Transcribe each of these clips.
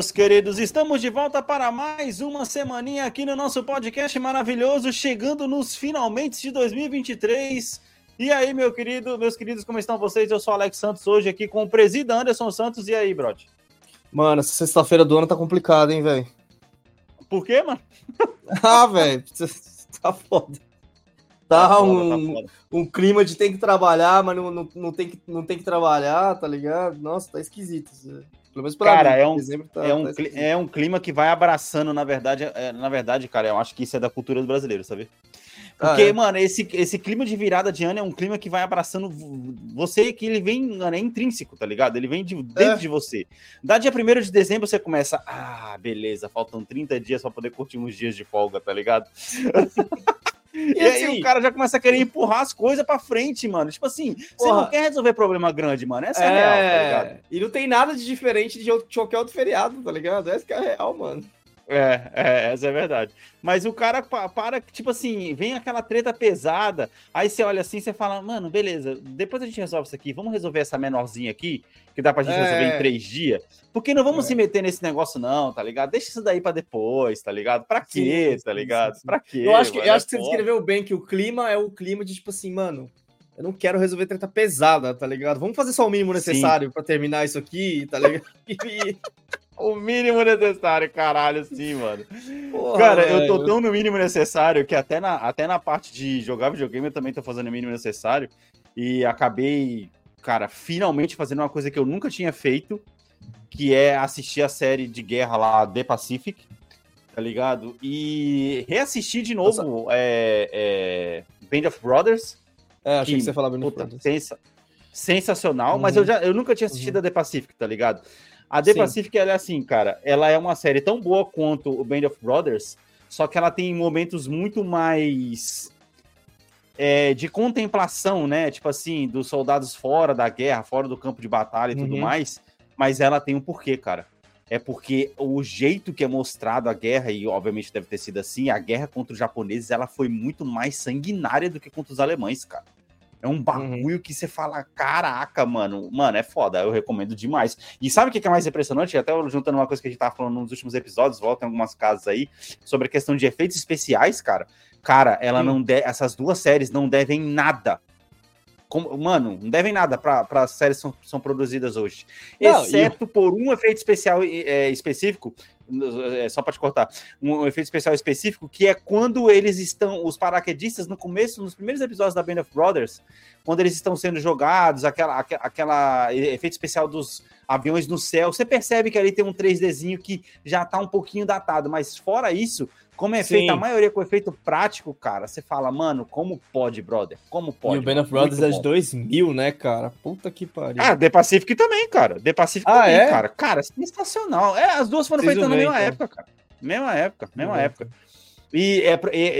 Meus queridos, estamos de volta para mais uma semaninha aqui no nosso podcast maravilhoso, chegando nos finalmente de 2023. E aí, meu querido, meus queridos, como estão vocês? Eu sou o Alex Santos hoje aqui com o presida Anderson Santos. E aí, Brod? Mano, essa sexta-feira do ano tá complicada, hein, velho? Por quê, mano? ah, velho, tá foda. Tá, Tá foda, um, tá foda. um clima de tem que trabalhar, mas não, não, não, tem, que, não tem que trabalhar, tá ligado? Nossa, tá esquisito. isso. Pelo menos pra Cara, mim, é um- tá, É um, tá cli- esquisito. é um clima que vai abraçando, na verdade, é, na verdade, cara, eu acho que isso é da cultura do brasileiro, sabe? Ah, Porque, é? mano, esse, esse clima de virada de ano é um clima que vai abraçando vo- você, que ele vem, mano, é intrínseco, tá ligado? Ele vem de dentro É. de você. Da dia 1 de dezembro você começa, ah, beleza, faltam 30 dias pra poder curtir uns dias de folga, tá ligado? E, aí assim- o cara já começa a querer empurrar as coisas pra frente, mano. Tipo assim, você Porra. não quer resolver problema grande, mano. Essa é, a real, tá ligado? É, e não tem nada de diferente de qualquer outro feriado, tá ligado? Essa que é a real, mano. É, é, essa é verdade. Mas o cara pa- para, tipo assim, vem aquela treta pesada, aí você olha assim, você fala, mano, beleza, depois a gente resolve isso aqui, vamos resolver essa menorzinha aqui, que dá pra gente É. resolver em três dias, porque não vamos É. se meter nesse negócio não, tá ligado? Deixa isso daí pra depois, tá ligado? Pra quê, Sim, tá ligado? sim, sim. Pra quê? Eu acho que, eu É acho que você descreveu bem que o clima é o clima de tipo assim, mano. Eu não quero resolver treta pesada, tá ligado? Vamos fazer só o mínimo necessário pra terminar isso aqui, tá ligado? E- O mínimo necessário, caralho, sim, mano. Porra, Cara, eu tô velho. tão no mínimo necessário que até na, até na parte de jogar videogame eu também tô fazendo o mínimo necessário. E acabei, cara, finalmente fazendo uma coisa que eu nunca tinha feito, que é assistir a série de guerra lá, The Pacific, tá ligado? E reassistir de novo é, é, Band of Brothers, É, achei que, que você falava puta, sensa- sensacional, mas Uhum. eu, já, eu nunca tinha assistido a The Pacific, tá ligado? A The Sim. Pacific, ela é assim, cara, ela é uma série tão boa quanto o Band of Brothers, só que ela tem momentos muito mais é, de contemplação, né? Tipo assim, dos soldados fora da guerra, fora do campo de batalha e tudo Uhum. mais, mas ela tem um porquê, cara. É porque o jeito que é mostrado a guerra, e obviamente deve ter sido assim, a guerra contra os japoneses, ela foi muito mais sanguinária do que contra os alemães, cara. É um bagulho que você fala, caraca, mano. Mano, é foda, eu recomendo demais. E sabe o que é mais impressionante? Até juntando uma coisa que a gente tava falando nos últimos episódios, volta em algumas casas aí, sobre a questão de efeitos especiais, cara. Cara, ela Sim. não de... essas duas séries não devem nada. Como- Mano, não devem nada para as séries que são, são produzidas hoje. Não, Exceto por um efeito especial é, específico, é, só para te cortar, um efeito especial específico, que é quando eles estão, os paraquedistas, no começo, nos primeiros episódios da Band of Brothers, quando eles estão sendo jogados, aquela, aque- aquela efeito especial dos aviões no céu, você percebe que ali tem um 3Dzinho que já tá um pouquinho datado, mas fora isso, como é Sim. feito a maioria com efeito prático, cara, você fala, mano, como pode, brother? Como pode? E o Band mano? of Brothers é de bom. 2000, né, cara? Puta que pariu. Ah, The Pacific também, cara. The Pacific Ah, também, é? cara. Cara, sensacional. É, as duas foram Preciso feitas na mesma então. época, cara. Mesma época, mesma ver. época. E, é,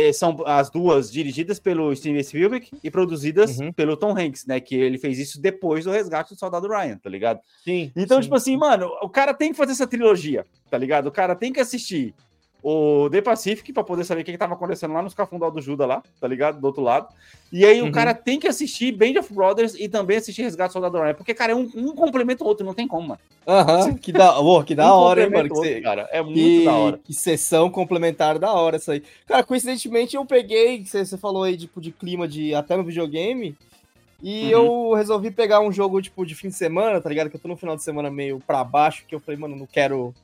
e- são as duas dirigidas pelo Steven Spielberg e produzidas Uhum. pelo Tom Hanks, né? Que ele fez isso depois do resgate do soldado Ryan, tá ligado? Sim. Então, sim. tipo assim, mano, o cara tem que fazer essa trilogia, tá ligado? O cara tem que assistir o The Pacific pra poder saber o que, que tava acontecendo lá nos cafundó do Judas lá, tá ligado? Do outro lado. E aí Uhum. o cara tem que assistir Band of Brothers e também assistir Resgate do Soldado Ryan. Porque, cara, é um, um complementa o outro, não tem como, mano. Aham, que da, oh, que da Um hora, hein, mano. Que, outro, cara. É muito que, da hora. que sessão complementar da hora essa aí. Cara, coincidentemente eu peguei, você você falou aí, tipo, de clima de até no videogame. E Uhum. eu resolvi pegar um jogo, tipo, de fim de semana, tá ligado? Que eu tô no final de semana meio pra baixo, que eu falei, mano, não quero.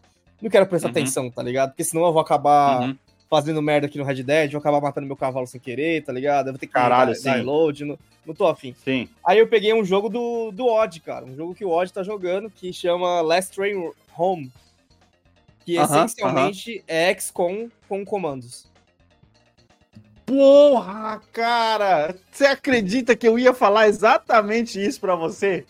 Não quero prestar Uhum. atenção, tá ligado? Porque senão eu vou acabar Uhum. fazendo merda aqui no Red Dead, vou acabar matando meu cavalo sem querer, tá ligado? Eu vou ter que Caralho, dar, dar reload, não, não tô afim. Sim. Aí eu peguei um jogo do, do Odd, cara. Um jogo que o Odd tá jogando, que chama Last Train Home. Que essencialmente é XCOM com comandos. Porra, cara! Você acredita que eu ia falar exatamente isso pra você?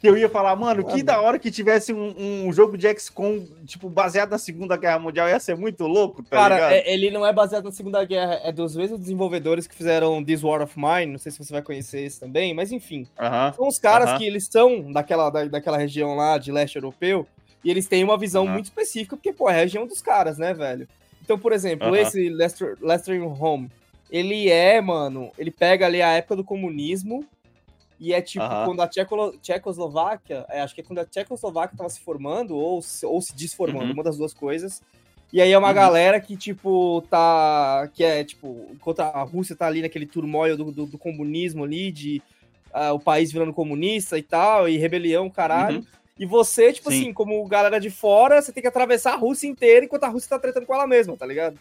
Que eu ia falar, mano, que da hora que tivesse um, um jogo de XCOM, tipo, baseado na Segunda Guerra Mundial, ia ser muito louco, tá cara, ligado? é- ele não é baseado na Segunda Guerra, é dos mesmos desenvolvedores que fizeram This War of Mine. Não sei se você vai conhecer esse também, mas enfim. Aham. São os caras Aham. que eles são daquela, da, daquela região lá de leste europeu e eles têm uma visão Aham. muito específica, porque, pô, é a região dos caras, né, velho? Então, por exemplo, esse Lester, Lester Home, ele é, mano, ele pega ali a época do comunismo e é tipo Aham. quando a Tcheco, Tchecoslováquia, é, acho que é quando a Tchecoslováquia tava se formando ou, se- ou se desformando, Uhum. uma das duas coisas. E aí é uma Uhum. galera que, tipo, tá. Que é, tipo, enquanto a Rússia tá ali naquele turmoil do, do, do comunismo ali, de ah, o país virando comunista e tal, e rebelião, caralho. Uhum. E você, tipo Sim. assim, como galera de fora, você tem que atravessar a Rússia inteira enquanto a Rússia tá tretando com ela mesma, tá ligado?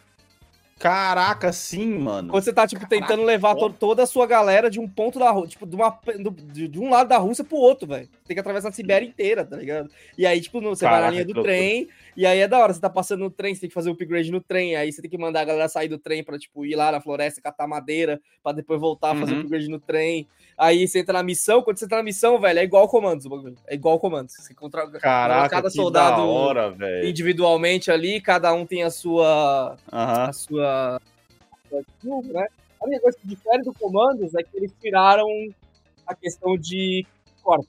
Caraca, sim, mano. Quando você tá, tipo, tentando levar to- toda a sua galera de um ponto da Rússia, tipo, de, uma, do- de, de um lado da Rússia pro outro, velho. Tem que atravessar a Sibéria inteira, tá ligado? E aí, tipo, você vai na Caraca, linha do loucura. E aí é da hora, você tá passando no trem, você tem que fazer o upgrade no trem, aí você tem que mandar a galera sair do trem pra, tipo, ir lá na floresta, catar madeira, pra depois voltar, fazer o Uhum. upgrade no trem. Aí você entra na missão, quando você entra na missão, velho, é igual comandos o bagulho. É igual comandos. Você encontra Caraca, cada que soldado da hora, individualmente ali, cada um tem a sua Aham. a sua, a né? A única coisa que difere do Comandos é que eles tiraram a questão de corpos.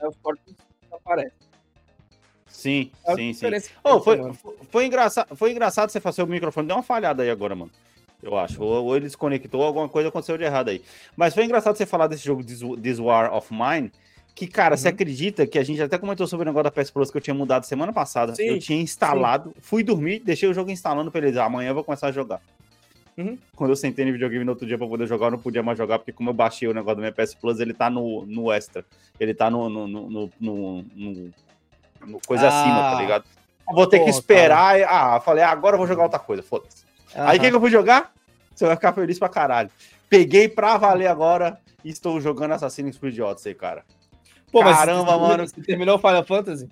Né? Os corpos aparecem. Sim, É a sim, sim. que Oh, foi, foi, foi engraçado, foi engraçado você fazer o microfone. Deu uma falhada aí agora, mano. Eu acho. Ou, ou ele desconectou, alguma coisa aconteceu de errado aí. Mas foi engraçado você falar desse jogo This, This War of Mine. Que, cara, você Uhum. acredita que a gente até comentou sobre o negócio da PS Plus que eu tinha mudado semana passada? Sim, eu tinha instalado, fui dormir, deixei o jogo instalando pra ele dizer, amanhã eu vou começar a jogar. Uhum. Quando eu sentei no videogame no outro dia pra poder jogar, eu não podia mais jogar, porque como eu baixei o negócio da minha PS Plus, ele tá no, no extra. Ele tá no, no, no- no- no coisa Ah. acima, tá ligado? Eu vou ter que Porra, esperar. e- Ah, falei, ah, agora eu vou jogar outra coisa, foda-se. Aí o que, que eu fui jogar? Você vai ficar feliz pra caralho. Peguei pra valer agora e estou jogando Assassin's Creed Odyssey, cara. Pô, mas Caramba, você- mano. Você terminou o Final Fantasy?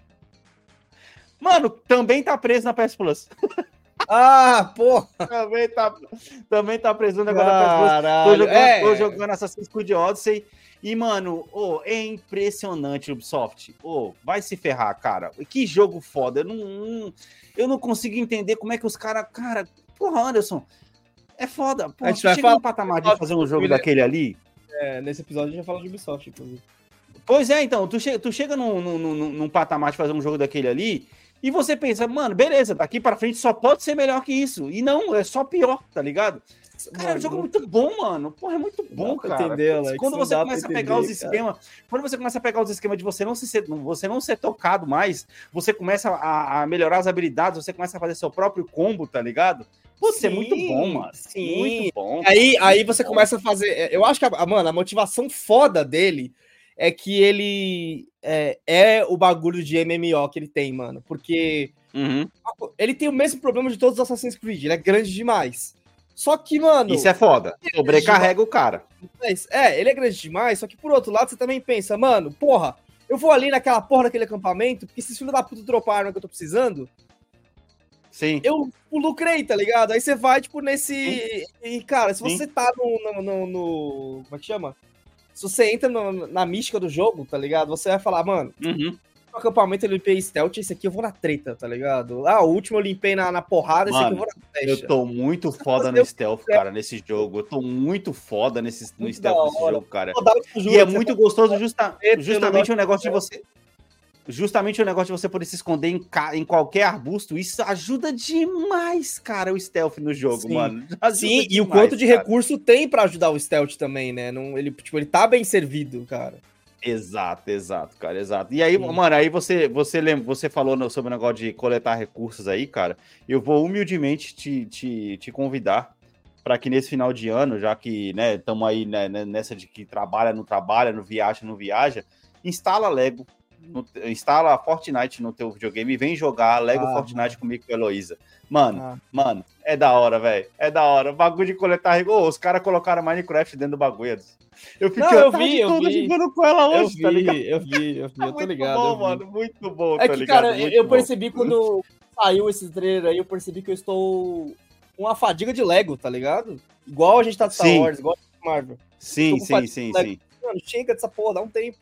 Mano, também tá preso na PS Plus. Ah, pô! também, tá, também tá preso no negócio da PS Plus. Tô Caralho. jogando, É, tô jogando Assassin's Creed Odyssey. E, mano, ô, é impressionante o Ubisoft. Ô, vai se ferrar, cara. Que jogo foda. Eu não, não- eu não consigo entender como é que os caras. Cara, porra, Anderson. É foda. Porra, A gente vai chega falar- no patamar de fazer um jogo daquele ali. é, nesse episódio a gente já fala de Ubisoft, inclusive. Pois é, então, tu, che tu chega num, num, num, num patamar de fazer um jogo daquele ali. E você pensa, mano, beleza, daqui pra frente só pode ser melhor que isso. E não, é só pior, tá ligado? Cara, Mano, o jogo é muito bom, mano. Porra, é muito bom, cara. entender, Alex, quando você começa a pegar os entender, esquemas, quando você começa a pegar os esquemas de você não, se ser, você não ser tocado mais, você começa a, a melhorar as habilidades, você começa a fazer seu próprio combo, tá ligado? Putz, é muito bom, mano. sim. Muito bom. Aí, aí você começa a fazer. é, Eu acho que, a, mano, a motivação foda dele é que ele é, é o bagulho de MMO que ele tem, mano. Porque Uhum. ele tem o mesmo problema de todos os Assassin's Creed, ele é grande demais. Só que, mano. Isso é foda. Sobrecarrega o cara. É, ele é grande demais, só que por outro lado você também pensa, mano, porra, eu vou ali naquela porra daquele acampamento, porque esses filhos da puta droparam a arma que eu tô precisando, Sim. eu lucrei, tá ligado? Aí você vai, tipo, nesse. E, cara, se Sim. você tá no, no, no- no- Como é que chama? Se você entra no- na mística do jogo, tá ligado? Você vai falar, mano, Uhum. No acampamento eu limpei stealth, esse aqui eu vou na treta, tá ligado? Ah, o último eu limpei na, na porrada, esse aqui eu Mano, vou na flecha. Eu tô muito foda no stealth, cara, nesse jogo. Eu tô muito foda nesse, no Muito stealth da desse hora. jogo, cara. E é muito gostoso justa- justamente o negócio de você. justamente o negócio de você poder se esconder em, ca... em qualquer arbusto, isso ajuda demais, cara, o stealth no jogo, Sim. mano. Ajuda Sim, demais, e o quanto de cara. recurso tem para ajudar o stealth também, né? Não, ele, tipo, ele tá bem servido, cara. Exato, exato, cara, exato. E aí, Sim. mano, aí você, você lembra, você falou no, sobre o negócio de coletar recursos aí, cara. Eu vou humildemente te, te, te convidar para que nesse final de ano, já que, né, estamos aí né, nessa de que trabalha, não trabalha, não viaja, não viaja, instala Lego, no, instala Fortnite no teu videogame e vem jogar Lego ah, Fortnite comigo com a Heloísa. Mano, ah. mano, é da hora, velho. É da hora. O bagulho de coletar rigor. Os caras colocaram Minecraft dentro do bagulho. Eu fiquei Não, eu vi, eu vi. jogando com ela hoje, eu tá vi, ligado? Eu vi, eu vi, eu tô ligado. Muito bom, mano, muito bom. É tá que, ligado? cara, muito eu bom. percebi quando saiu esse trailer aí, eu percebi que eu estou com uma fadiga de Lego, tá ligado? Igual a gente tá de Star Wars, igual a gente Marvel. Sim, sim, sim, sim. Mano, chega dessa porra, dá um tempo.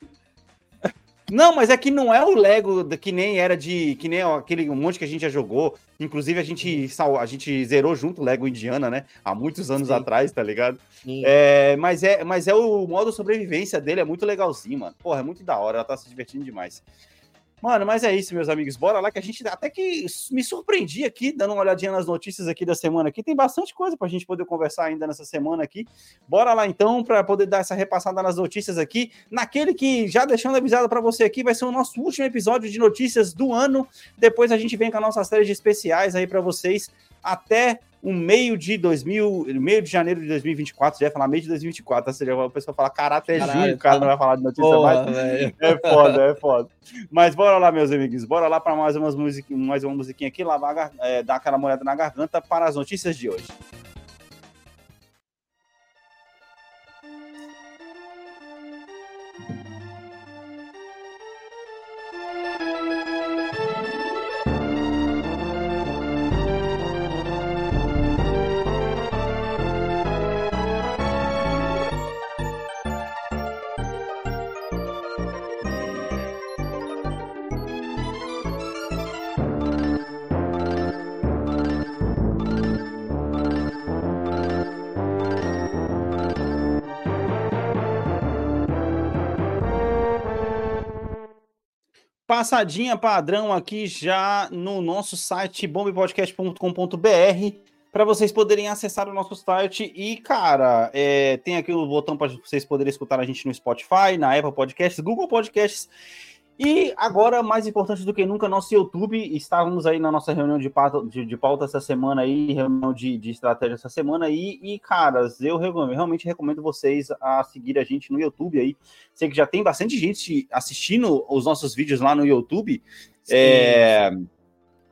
Não, mas é que não é o Lego que nem era de. Que nem aquele um monte que a gente já jogou. Inclusive, a gente, a gente zerou junto o Lego Indiana, né? Há muitos anos Sim. atrás, tá ligado? É, mas, é, mas é o modo sobrevivência dele, é muito legalzinho, mano. Porra, é muito da hora, ela tá se divertindo demais. Mano, mas é isso, meus amigos. Bora lá que a gente até que me surpreendi aqui, dando uma olhadinha nas notícias aqui da semana aqui. Tem bastante coisa para a gente poder conversar ainda nessa semana aqui. Bora lá então para poder dar essa repassada nas notícias aqui. Naquele que já deixando avisado para você aqui, vai ser o nosso último episódio de notícias do ano. Depois a gente vem com a nossa série de especiais aí para vocês até o meio de 2000, meio de janeiro de 2024, já ia falar meio de 2024, ou seja, a pessoa fala, cara, até Caralho, junho o cara tá... não vai falar de notícia Porra, mais. Véio. É foda, é foda. Mas bora lá, meus amigos, bora lá para mais, umas mais uma musiquinha aqui, lavar, é, dar aquela molhada na garganta para as notícias de hoje. Passadinha padrão aqui já no nosso site bombpodcast.com.br para vocês poderem acessar o nosso site. E, cara, é, tem aqui o botão para vocês poderem escutar a gente no Spotify, na Apple Podcasts, Google Podcasts e agora, mais importante do que nunca, nosso YouTube. Estávamos aí na nossa reunião de pauta, de, de pauta essa semana aí, reunião de, de estratégia essa semana aí. E, caras, eu realmente recomendo vocês a seguir a gente no YouTube aí. Sei que já tem bastante gente assistindo os nossos vídeos lá no YouTube. Sim. É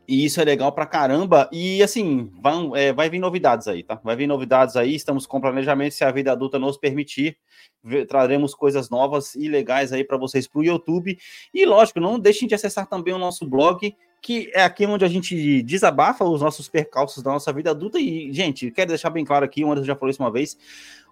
e isso é legal pra caramba. E assim, vão, é, vai vir novidades aí, tá? Vai vir novidades aí. Estamos com planejamento, se a vida adulta nos permitir. Traremos coisas novas e legais aí para vocês pro YouTube. E lógico, não deixem de acessar também o nosso blog, que é aqui onde a gente desabafa os nossos percalços da nossa vida adulta. E, gente, quero deixar bem claro aqui, o Anderson já falou isso uma vez.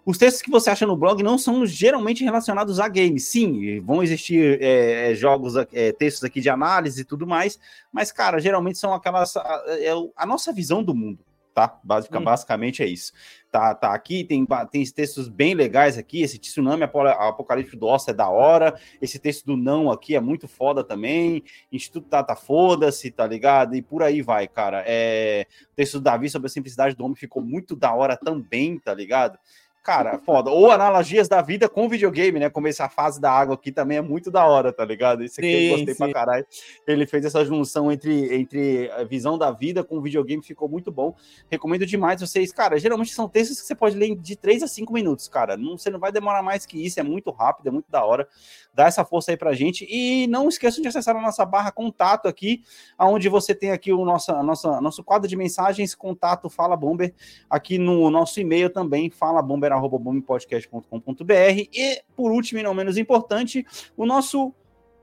Os textos que você acha no blog não são geralmente relacionados a games. Sim, vão existir é, é jogos, é, textos aqui de análise e tudo mais, mas, cara, geralmente são aquelas. A, é a nossa visão do mundo, tá? Basic, hum. Basicamente é isso. Tá, tá aqui, tem, tem textos bem legais aqui. Esse tsunami apocalíptico do Osso é da hora. Esse texto do não aqui é muito foda também. Instituto Tata Foda-se, tá ligado? E por aí vai, cara. É, o texto do Davi sobre a simplicidade do homem ficou muito da hora também, tá ligado? Cara, foda. Ou analogias da vida com videogame, né? Como essa fase da água aqui também é muito da hora, tá ligado? Isso aqui sim, eu gostei sim. pra caralho. Ele fez essa junção entre, entre a visão da vida com o videogame, ficou muito bom. Recomendo demais vocês, cara. Geralmente são textos que você pode ler de 3 a 5 minutos, cara. Não, você não vai demorar mais que isso, é muito rápido, é muito da hora. Dá essa força aí pra gente. E não esqueçam de acessar a nossa barra contato aqui, onde você tem aqui o nosso, nossa, nosso quadro de mensagens, contato Fala Bomber, aqui no nosso e-mail também, Fala Bomber bombpodcast.com.br e, por último e não menos importante, o nosso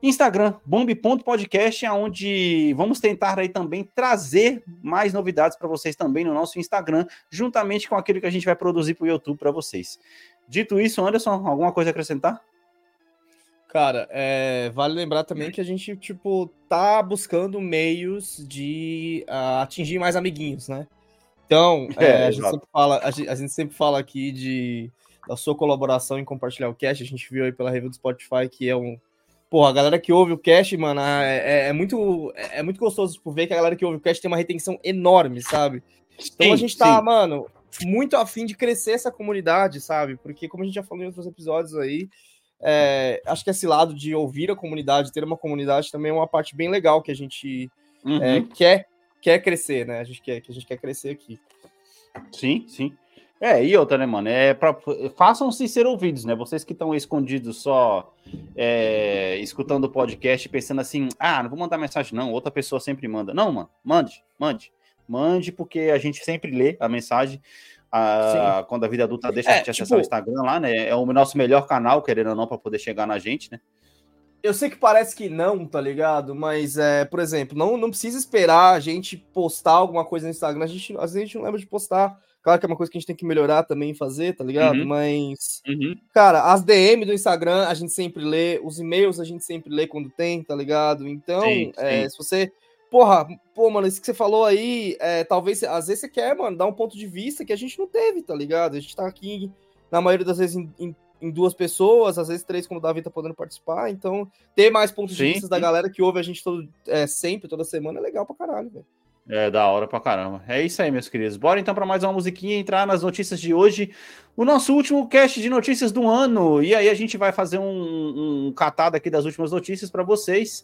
Instagram, bomb.podcast, onde vamos tentar aí também trazer mais novidades para vocês também no nosso Instagram, juntamente com aquilo que a gente vai produzir para o YouTube para vocês. Dito isso, Anderson, alguma coisa a acrescentar? Cara, é, vale lembrar também que a gente, tipo, tá buscando meios de uh, atingir mais amiguinhos, né? Então, é, é, a, gente sempre fala, a, gente, a gente sempre fala aqui de, da sua colaboração em compartilhar o cast. A gente viu aí pela review do Spotify que é um, Pô, a galera que ouve o cast, mano, é, é, é muito, é, é muito gostoso tipo, ver que a galera que ouve o cast tem uma retenção enorme, sabe? Então sim, a gente tá, sim. mano, muito afim de crescer essa comunidade, sabe? Porque, como a gente já falou em outros episódios aí, é, acho que esse lado de ouvir a comunidade, ter uma comunidade também é uma parte bem legal que a gente uhum. é, quer, quer crescer, né? A gente quer, que a gente quer crescer aqui. Sim, sim. É, e outra, né, mano? É pra, façam-se ser ouvidos, né? Vocês que estão escondidos só é, escutando o podcast pensando assim, ah, não vou mandar mensagem, não, outra pessoa sempre manda. Não, mano, mande, mande. Mande, porque a gente sempre lê a mensagem. A, quando a vida adulta deixa é, a gente tipo, acessar o Instagram lá, né? É o nosso melhor canal, querendo ou não, para poder chegar na gente, né? Eu sei que parece que não, tá ligado? Mas, é, por exemplo, não, não precisa esperar a gente postar alguma coisa no Instagram. A gente, às vezes a gente não lembra de postar. Claro que é uma coisa que a gente tem que melhorar também fazer, tá ligado? Uhum. Mas, uhum. cara, as DM do Instagram a gente sempre lê, os e-mails a gente sempre lê quando tem, tá ligado? Então, sim, é, sim. se você porra, pô, mano, isso que você falou aí, é, talvez, às vezes você quer, mano, dar um ponto de vista que a gente não teve, tá ligado? A gente tá aqui, na maioria das vezes, em, em, em duas pessoas, às vezes três, como o Davi tá podendo participar, então ter mais pontos sim, de vista da galera que ouve a gente todo, é, sempre, toda semana, é legal pra caralho, velho. É, da hora pra caramba. É isso aí, meus queridos. Bora então para mais uma musiquinha entrar nas notícias de hoje. O nosso último cast de notícias do ano. E aí a gente vai fazer um, um catado aqui das últimas notícias para vocês.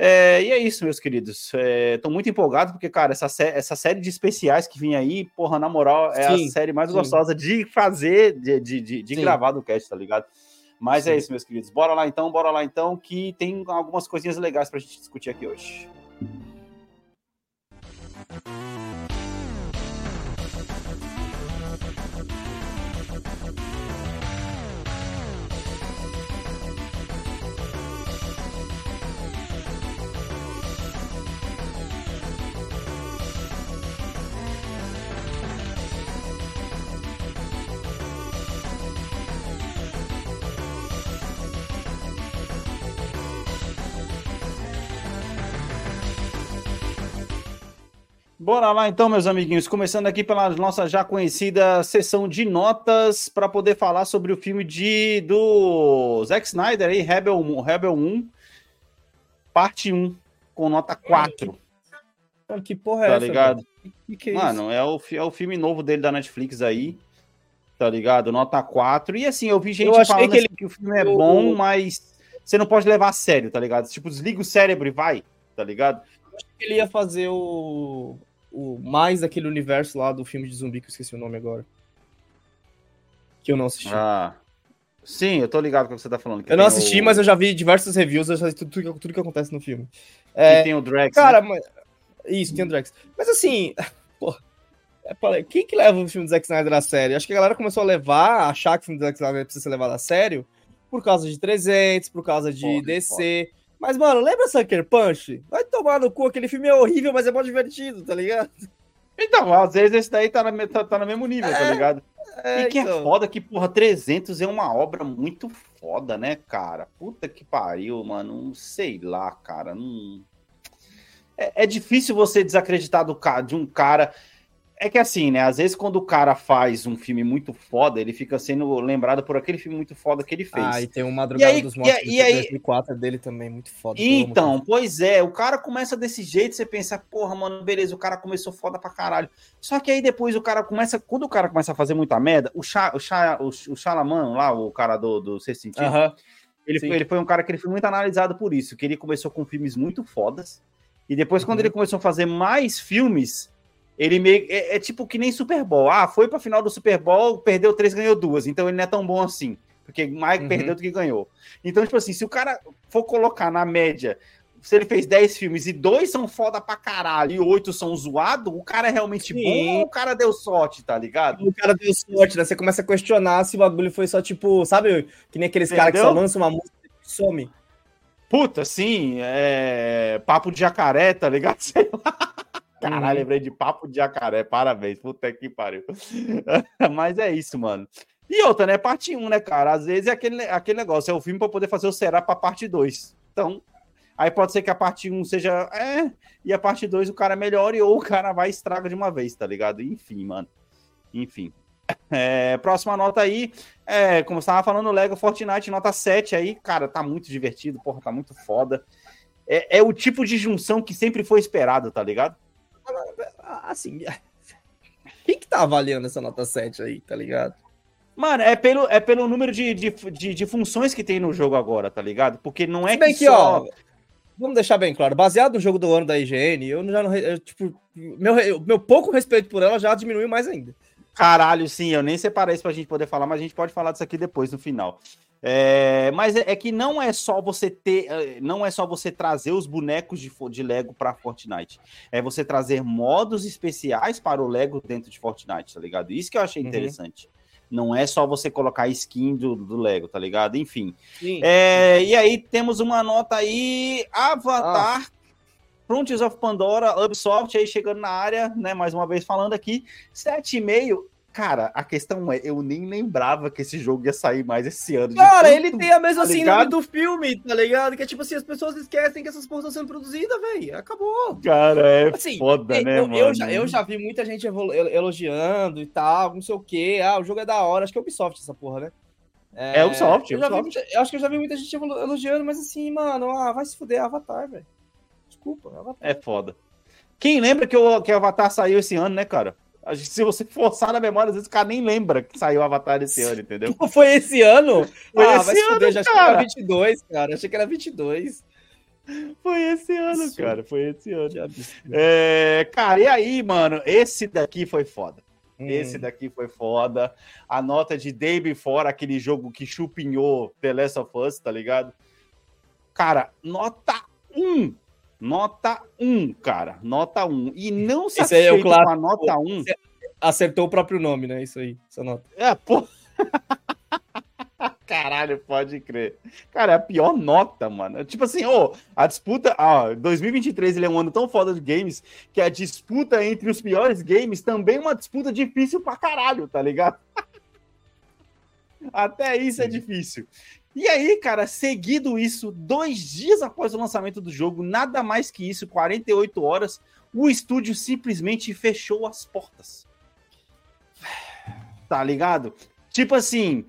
É, e é isso, meus queridos. Estou é, muito empolgado, porque, cara, essa, sé essa série de especiais que vem aí, porra, na moral, é sim, a série mais sim. gostosa de fazer, de, de, de, de gravar do cast, tá ligado? Mas é sim. é isso, meus queridos. Bora lá então, bora lá então, que tem algumas coisinhas legais pra gente discutir aqui hoje. Bora lá então, meus amiguinhos, começando aqui pela nossa já conhecida sessão de notas para poder falar sobre o filme de do Zack Snyder aí, Rebel, Rebel 1, parte 1, com nota 4. Mano, que porra é tá essa? ligado? Que, que é Mano, é o, é o filme novo dele da Netflix aí. Tá ligado? Nota 4. E assim, eu vi gente eu falando que, ele... assim, que o filme é bom, mas você não pode levar a sério, tá ligado? Tipo, desliga o cérebro e vai, tá ligado? Eu achei que ele ia fazer o o mais daquele universo lá do filme de zumbi que eu esqueci o nome agora. Que eu não assisti. Ah. Sim, eu tô ligado com o que você tá falando. Eu não assisti, o... mas eu já vi diversas reviews, eu já tudo, tudo, tudo que acontece no filme. É, e tem o Drax. Cara, né? mas... isso, tem o Drax. Mas assim, porra, é, quem que leva o filme do Zack Snyder a sério? Acho que a galera começou a levar, a achar que o filme do Zack Snyder precisa ser levado a sério por causa de 300, por causa de porra, DC. Porra. Mas, mano, lembra Sucker Punch? Vai tomar no cu, aquele filme é horrível, mas é mó divertido, tá ligado? Então, às vezes esse daí tá, na, tá, tá no mesmo nível, tá é, tá ligado? É, e que é então. é foda que, porra, 300 é uma obra muito foda, né, cara? Puta que pariu, mano. Não sei lá, cara. Não... É, é difícil você desacreditar do, de um cara é que assim, né? Às vezes, quando o cara faz um filme muito foda, ele fica sendo lembrado por aquele filme muito foda que ele fez. Ah, e tem o Madrugada aí, dos Mortos e, e aí, 2004 dele também, muito foda. Então, pois é, o cara começa desse jeito, você pensa, porra, mano, beleza, o cara começou foda pra caralho. Só que aí depois o cara começa, quando o cara começa a fazer muita merda, o, Cha, o, Cha, o, o Chalaman lá, o cara do, do Sexto Sentido, uh -huh. ele, foi, ele foi um cara que ele foi muito analisado por isso, que ele começou com filmes muito fodas, e depois, quando uhum. ele começou a fazer mais filmes ele meio. É, é, tipo que nem Super Bowl. Ah, foi pra final do Super Bowl, perdeu três, ganhou duas. Então ele não é tão bom assim. Porque mais uhum. perdeu do que ganhou. Então, tipo assim, se o cara for colocar na média, se ele fez 10 filmes e dois são foda pra caralho e oito são zoados, o cara é realmente Sim. bom ou o cara deu sorte, tá ligado? O cara deu sorte, né? Você começa a questionar se o bagulho foi só tipo, sabe, que nem aqueles caras que só lançam uma música e some. Puta, sim, é. Papo de jacaré, tá ligado? Sei lá. Caralho, uhum. lembrei de papo de jacaré. Parabéns, puta que pariu. Mas é isso, mano. E outra, né? Parte 1, né, cara? Às vezes é aquele, aquele negócio, é o filme para poder fazer o Será pra parte 2. Então, aí pode ser que a parte 1 seja. É, e a parte 2 o cara melhore, ou o cara vai e estraga de uma vez, tá ligado? Enfim, mano. Enfim. É, próxima nota aí, é, como você estava falando, Lego Fortnite, nota 7 aí, cara, tá muito divertido, porra, tá muito foda. É, é o tipo de junção que sempre foi esperado, tá ligado? Assim, quem que tá avaliando essa nota 7 aí, tá ligado? Mano, é pelo, é pelo número de, de, de, de funções que tem no jogo agora, tá ligado? Porque não é Se bem que, só... ó, vamos deixar bem claro, baseado no jogo do ano da IGN, eu já não, eu, tipo, meu, meu pouco respeito por ela já diminuiu mais ainda. Caralho, sim, eu nem separei isso pra gente poder falar, mas a gente pode falar disso aqui depois, no final. É, mas é, é, que não é só você ter, é, não é só você trazer os bonecos de, de Lego para Fortnite. É você trazer modos especiais para o Lego dentro de Fortnite, tá ligado? Isso que eu achei uhum. interessante. Não é só você colocar skin do, do Lego, tá ligado? Enfim. É, e aí temos uma nota aí, Avatar ah. Frontiers of Pandora, Ubisoft aí chegando na área, né? Mais uma vez falando aqui, 7,5. Cara, a questão é, eu nem lembrava que esse jogo ia sair mais esse ano. Cara, ele tem a mesma tá síndrome do filme, tá ligado? Que é tipo assim, as pessoas esquecem que essas porras estão sendo produzidas, velho. Acabou. Cara, é assim, foda, né, eu, mano? Eu já, eu já vi muita gente elogiando e tal, não sei o quê. Ah, o jogo é da hora. Acho que é Ubisoft essa porra, né? É, é Ubisoft, eu, Ubisoft. Vi, eu acho que eu já vi muita gente elogiando, mas assim, mano, ah, vai se fuder, Avatar, velho. Desculpa, Avatar. É foda. Quem lembra que o, que o Avatar saiu esse ano, né, cara? Se você forçar na memória, às vezes o cara nem lembra que saiu o Avatar esse ano, entendeu? Foi esse ano? Foi ah, esse ano, fuder, já achei que era 22, cara. Achei que era 22. Foi esse ano, Isso. cara. Foi esse ano. É, cara, e aí, mano? Esse daqui foi foda. Hum. Esse daqui foi foda. A nota de Day Before, aquele jogo que chupinhou The Last of Us, tá ligado? Cara, nota 1 Nota 1, cara. Nota 1. E não satisfeito é o clássico, com a nota 1. Acertou o próprio nome, né? Isso aí, essa nota. É, pô. Caralho, pode crer. Cara, é a pior nota, mano. Tipo assim, ô, a disputa. Ó, 2023 ele é um ano tão foda de games que a disputa entre os piores games também é uma disputa difícil pra caralho, tá ligado? Até isso é é difícil. E aí, cara, seguido isso, dois dias após o lançamento do jogo, nada mais que isso, 48 horas, o estúdio simplesmente fechou as portas. Tá ligado? Tipo assim,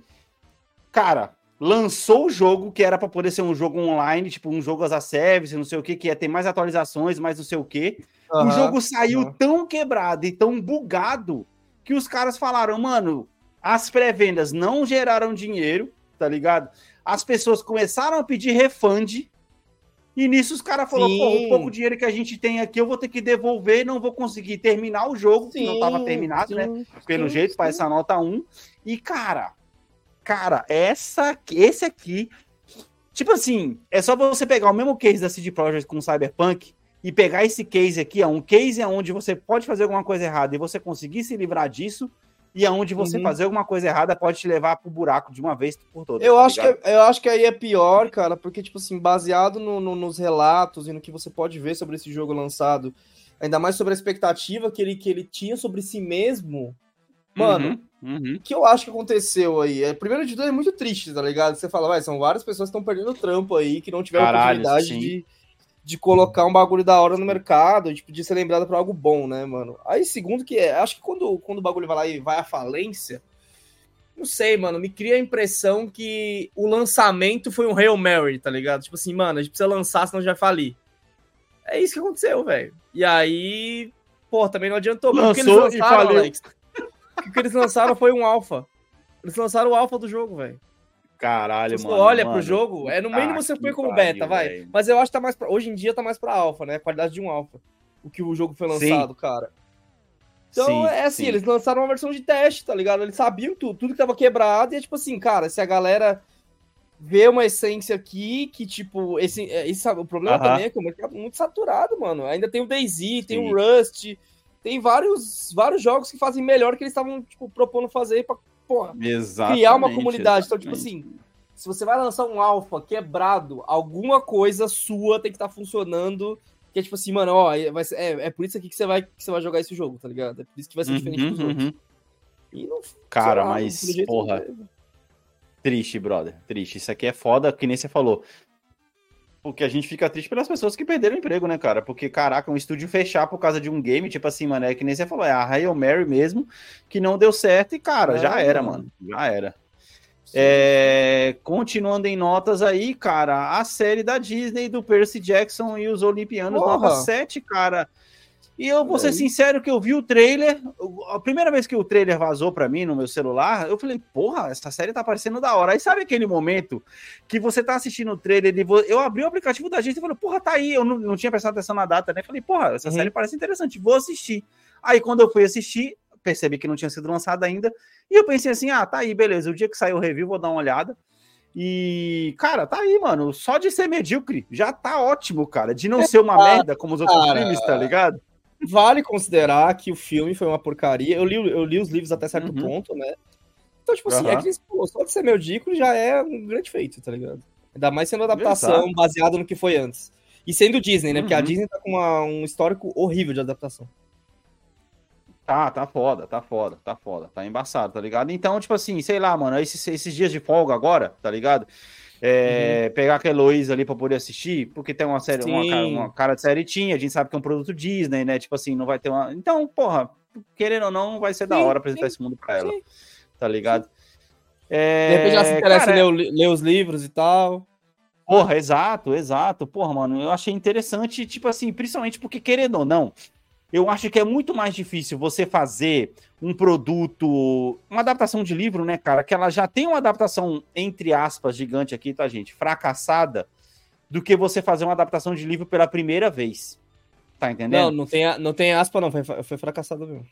cara, lançou o jogo que era para poder ser um jogo online, tipo um jogo as a service, não sei o que, que ia ter mais atualizações, mais não sei o que. Uhum, o jogo saiu uhum. tão quebrado e tão bugado que os caras falaram, mano, as pré-vendas não geraram dinheiro, tá ligado? As pessoas começaram a pedir refund. E nisso os caras falaram, pô, o pouco dinheiro que a gente tem aqui eu vou ter que devolver, não vou conseguir terminar o jogo, sim, que não estava terminado, né? sim, né? Pelo sim, jeito, para essa nota 1. E, cara, cara, essa, esse aqui, tipo assim, é só você pegar o mesmo case da CD Projekt com o Cyberpunk e pegar esse case aqui, é um case onde você pode fazer alguma coisa errada e você conseguir se livrar disso, e aonde você uhum. fazer alguma coisa errada pode te levar pro buraco de uma vez por todas. Eu, tá acho, que, eu acho que aí é pior, cara, porque, tipo assim, baseado no, no, nos relatos e no que você pode ver sobre esse jogo lançado, ainda mais sobre a expectativa que ele, que ele tinha sobre si mesmo, mano, uhum, uhum. o que eu acho que aconteceu aí? É, primeiro de tudo, é muito triste, tá ligado? Você fala, vai, são várias pessoas que estão perdendo trampo aí, que não tiveram Caralho, oportunidade sim. de de colocar um bagulho da hora no mercado, tipo, de ser lembrado por algo bom, né, mano? Aí, segundo que é, acho que quando, quando o bagulho vai lá e vai à falência, não sei, mano, me cria a impressão que o lançamento foi um Hail Mary, tá ligado? Tipo assim, mano, a gente precisa lançar, senão já falir. É isso que aconteceu, velho. E aí, pô, também não adiantou. Lançou o que eles lançaram, Alex, o que eles lançaram foi um alfa. Eles lançaram o alfa do jogo, velho. Caralho, Se você mano. olha mano. pro jogo, é no mínimo ah, você põe como beta, vai. Véio. Mas eu acho que tá mais pra, hoje em dia tá mais pra alfa, né? A qualidade de um alfa. O que o jogo foi lançado, sim. cara. Então sim, é assim, sim. eles lançaram uma versão de teste, tá ligado? Eles sabiam tudo, tudo que tava quebrado, e é tipo assim, cara, se a galera vê uma essência aqui que, tipo, esse, é, esse o problema uh -huh. também é que o mercado é muito saturado, mano. Ainda tem o DayZ, tem o Rust, tem vários, vários jogos que fazem melhor que eles estavam, tipo, propondo fazer pra porra, criar uma comunidade. Então, tipo assim, se você vai lançar um alfa quebrado, alguma coisa sua tem que estar tá funcionando. Que é tipo assim, mano, ó, ser, é, é por isso aqui que você, vai, que você vai jogar esse jogo, tá ligado? É por isso que vai ser uhum, diferente dos uhum. outros. E não, Cara, lá, mas, porra. Triste, brother. Triste. Isso aqui é foda, que nem você falou. Porque a gente fica triste pelas pessoas que perderam o emprego, né, cara? Porque, caraca, um estúdio fechar por causa de um game, tipo assim, mano, é que nem você falou, é a Hail Mary mesmo, que não deu certo e, cara, é, já era, mano. Já era. É, continuando em notas aí, cara, a série da Disney do Percy Jackson e os Olimpianos, Porra. nota 7, cara. E eu vou ser sincero que eu vi o trailer, a primeira vez que o trailer vazou para mim no meu celular, eu falei, porra, essa série tá parecendo da hora. Aí sabe aquele momento que você tá assistindo o trailer e eu abri o aplicativo da gente e falei, porra, tá aí, eu não, não tinha prestado atenção na data, né? Falei, porra, essa uhum. série parece interessante, vou assistir. Aí quando eu fui assistir, percebi que não tinha sido lançada ainda, e eu pensei assim, ah, tá aí, beleza, o dia que sair o review vou dar uma olhada. E, cara, tá aí, mano. Só de ser medíocre já tá ótimo, cara. De não ser uma merda como os outros filmes, tá ligado? Vale considerar que o filme foi uma porcaria. Eu li, eu li os livros até certo uhum. ponto, né? Então, tipo assim, uhum. é que pô, só de ser medíocre já é um grande feito, tá ligado? Ainda mais sendo adaptação Exato. baseada no que foi antes. E sendo Disney, né? Uhum. Porque a uhum. Disney tá com uma, um histórico horrível de adaptação. Tá, tá foda, tá foda, tá foda, tá embaçado, tá ligado? Então, tipo assim, sei lá, mano, esses, esses dias de folga agora, tá ligado? É, uhum. Pegar aquela Heloísa ali pra poder assistir, porque tem uma série, uma cara, uma cara, de série tinha, a gente sabe que é um produto Disney, né? Tipo assim, não vai ter uma. Então, porra, querendo ou não, vai ser sim, da hora apresentar sim, esse mundo pra ela. Sim. Tá ligado? É... De repente já se interessa cara, em ler, ler os livros e tal. Porra, exato, exato. Porra, mano, eu achei interessante, tipo assim, principalmente porque, querendo ou não, eu acho que é muito mais difícil você fazer um produto, uma adaptação de livro, né, cara, que ela já tem uma adaptação, entre aspas, gigante aqui, tá, gente, fracassada, do que você fazer uma adaptação de livro pela primeira vez. Tá entendendo? Não, não tem, não tem aspa, não, foi, foi fracassado mesmo.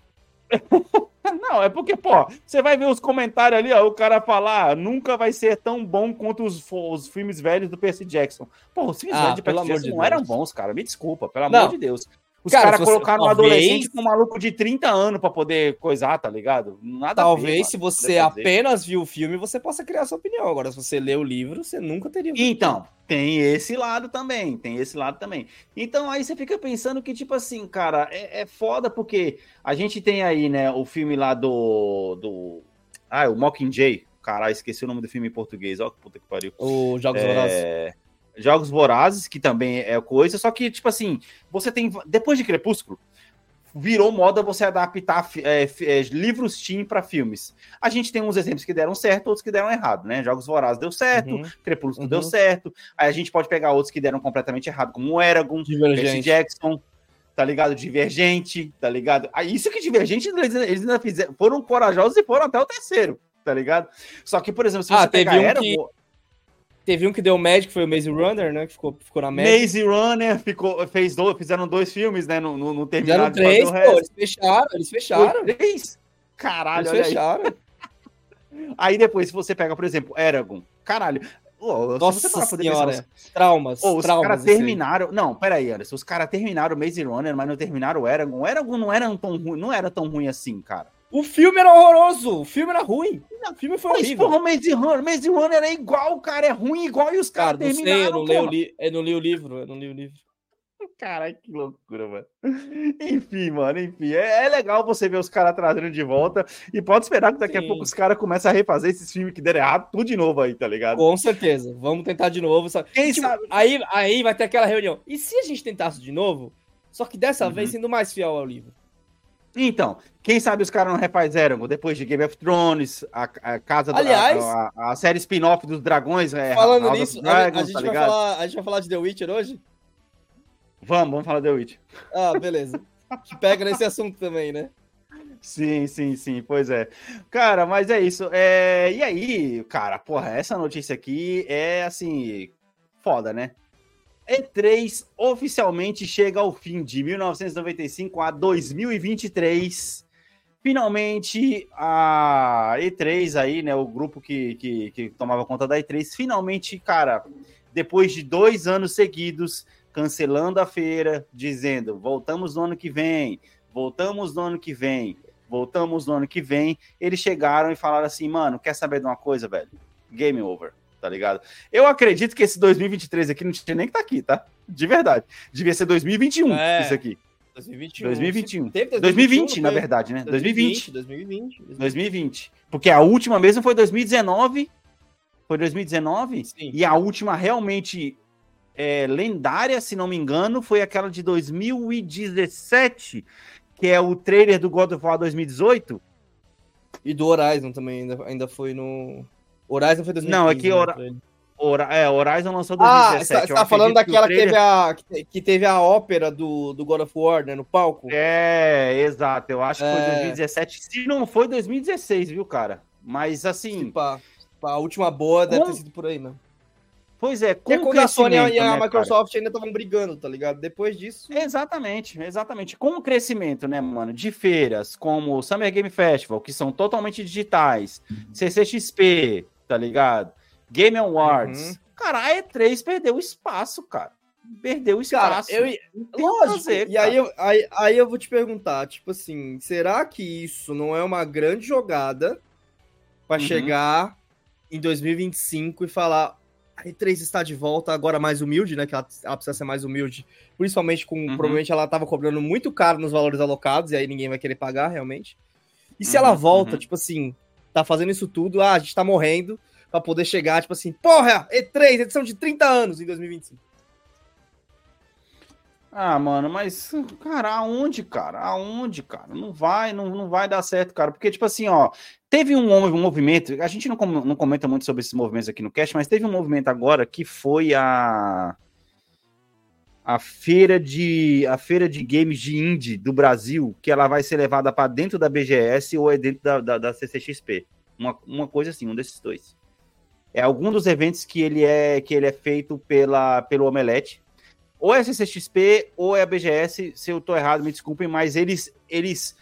não, é porque, pô, você vai ver os comentários ali, ó, o cara falar, ah, nunca vai ser tão bom quanto os, os filmes velhos do Percy Jackson. Pô, os filmes ah, velhos de Percy Jackson de não eram bons, cara, me desculpa, pelo não. amor de Deus. Os caras cara colocaram talvez... um adolescente com um maluco de 30 anos para poder coisar, tá ligado? Nada Talvez ver, se você apenas viu o filme, você possa criar sua opinião. Agora, se você lê o livro, você nunca teria. Então, tem esse lado também, tem esse lado também. Então aí você fica pensando que, tipo assim, cara, é, é foda porque a gente tem aí, né, o filme lá do. do... Ah, o Mockingjay. Caralho, esqueci o nome do filme em português. Ó, que puta que pariu. O Jogos é... Vorazes. Jogos Vorazes, que também é coisa, só que, tipo assim, você tem. Depois de Crepúsculo, virou moda você adaptar é, é, livros Steam para filmes. A gente tem uns exemplos que deram certo, outros que deram errado, né? Jogos Vorazes deu certo, uhum. Crepúsculo uhum. deu certo. Aí a gente pode pegar outros que deram completamente errado, como o Eragon, Percy Jackson, tá ligado? Divergente, tá ligado? Aí isso que Divergente, eles, eles ainda fizeram, foram corajosos e foram até o terceiro, tá ligado? Só que, por exemplo, se você ah, pegar um Eragon... Que Teve um que deu Magic, foi o Maze Runner, né? Que ficou, ficou na Magic. Maze Runner ficou, fez dois, fizeram dois filmes, né? No, no, no terminado. Fizeram três, pô, eles fecharam, eles fecharam. Foi três? Caralho, eles fecharam. Aí. aí. depois, se você pega, por exemplo, Eragon, caralho. Oh, Nossa senhora, pensar, traumas. Oh, os caras terminaram. Não, peraí, Anderson. Os caras terminaram o Maze Runner, mas não terminaram o Eragon. O Eragon não era tão ruim, não era tão ruim assim, cara. O filme era horroroso, o filme era ruim. O filme foi Mas, horrível. Porra, Maze Runner, Maze Runner é igual, cara, é ruim igual e os caras cara, terminaram. Sei, eu, não li, eu não li o livro, eu não li o livro. Caralho, que loucura, mano. Enfim, mano, enfim. É, é legal você ver os caras trazendo de volta. E pode esperar que daqui Sim. a pouco os caras começem a refazer esses filmes que deram errado, tudo de novo aí, tá ligado? Com certeza. Vamos tentar de novo. Só... Quem tipo, sabe? Aí, aí vai ter aquela reunião. E se a gente tentasse de novo? Só que dessa uhum. vez sendo mais fiel ao livro. Então, quem sabe os caras não refizeram depois de Game of Thrones, a, a casa Aliás, a, a, a, série spin-off dos dragões. É, falando nisso, Dragons, a, gente tá vai falar, a gente vai falar de The Witcher hoje? Vamos, vamos falar de The Witcher. Ah, beleza. que pega nesse assunto também, né? Sim, sim, sim, pois é. Cara, mas é isso. É... E aí, cara, porra, essa notícia aqui é assim, foda, né? E3 oficialmente chega ao fim de 1995 a 2023. Finalmente, a E3 aí, né, o grupo que, que, que, tomava conta da E3, finalmente, cara, depois de dois anos seguidos, cancelando a feira, dizendo, voltamos no ano que vem, voltamos no ano que vem, voltamos no ano que vem, eles chegaram e falaram assim, mano, quer saber de uma coisa, velho? Game over tá ligado? Eu acredito que esse 2023 aqui não tinha nem que tá aqui, tá? De verdade. Devia ser 2021 é. isso aqui. 2021. 2021. Teve 2020, na verdade, né? 2020. 2020. 2020. 2020. Porque a última mesmo foi 2019. Foi 2019? Sim. E a última realmente é, lendária, se não me engano, foi aquela de 2017, que é o trailer do God of War 2018. E do Horizon também, ainda, ainda foi no. Horizon foi 2015. Não, é que né, Hora... Hora... É, Horizon lançou Ah, 2017. você tá- Eu você tá falando que daquela que teve, trailer- a, que te- que teve a ópera do, do God of War, né, no palco? É, exato. Eu acho que foi É. 2017. Se não foi 2016, viu, cara? Mas assim, Tipo, a, a última boa deve Com- ter sido por aí, né? pois é, com Porque quando a Sony e a, né, cara? Microsoft ainda estavam brigando, tá ligado? Depois disso. Exatamente, exatamente. Com o crescimento, né, mano, de feiras como o Summer Game Festival, que são totalmente digitais, CCXP, tá ligado? Game Awards. Uhum. Cara, a E3 perdeu espaço, cara. Perdeu Cara, espaço. eu, o que lógico. fazer, e cara. aí eu, aí, aí eu vou te perguntar, tipo assim, será que isso não é uma grande jogada pra Uhum. chegar em 2025 e falar a E3 está de volta, agora mais humilde, né? Que ela, ela precisa ser mais humilde, principalmente com. Uhum. Provavelmente ela tava cobrando muito caro nos valores alocados, e aí ninguém vai querer pagar realmente. E se Uhum, ela volta, uhum. tipo assim, tá fazendo isso tudo, ah, a gente tá morrendo, pra poder chegar, tipo assim, porra, E3, edição de 30 anos em 2025. Ah, mano, mas, cara, aonde, cara? Aonde, cara? Não vai, não, não vai dar certo, cara. Porque, tipo assim, ó, teve um, um movimento, a gente não, não comenta muito sobre esses movimentos aqui no cast, mas teve um movimento agora que foi a a feira de a feira de games de indie do Brasil, que ela vai ser levada para dentro da BGS ou é dentro da, da, da CCXP. Uma, uma coisa assim, um desses dois. É algum dos eventos que ele é que ele é feito pela pelo Omelete ou é a CCXP ou é a BGS, se eu tô errado, me desculpem, mas eles, eles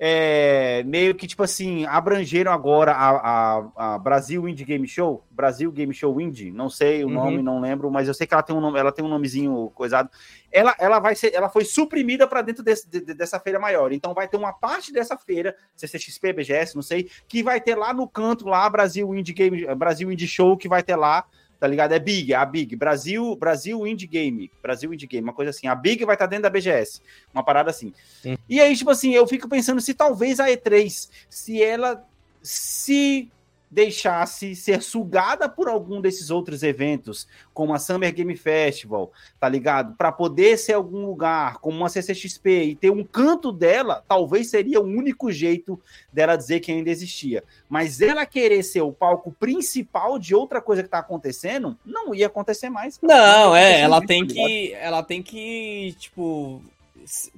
é, meio que, tipo assim, abrangeram agora a, a, a Brasil Indie Game Show, Brasil Game Show Indie, não sei o Uhum. nome, não lembro, mas eu sei que ela tem um nome, ela tem um nomezinho coisado. Ela, ela vai ser, ela foi suprimida para dentro desse- de- de- dessa feira maior. Então vai ter uma parte dessa feira, CCXP, BGS, não sei, que vai ter lá no canto lá Brasil Indie Game, Brasil Indie Show que vai ter lá tá ligado? É Big, a Big, Brasil, Brasil Indie Game, Brasil Indie Game, uma coisa assim. A Big vai estar dentro da BGS, uma parada assim. Hum. E aí, tipo assim, eu fico pensando se talvez a E3, se ela se deixasse ser sugada por algum desses outros eventos, como a Summer Game Festival, tá ligado? Para poder ser algum lugar, como uma CCXP e ter um canto dela, talvez seria o único jeito dela dizer que ainda existia. Mas ela querer ser o palco principal de outra coisa que tá acontecendo, não ia acontecer mais. Não, ia é, ela isso, tem tá ligado? que. Ela tem que, tipo.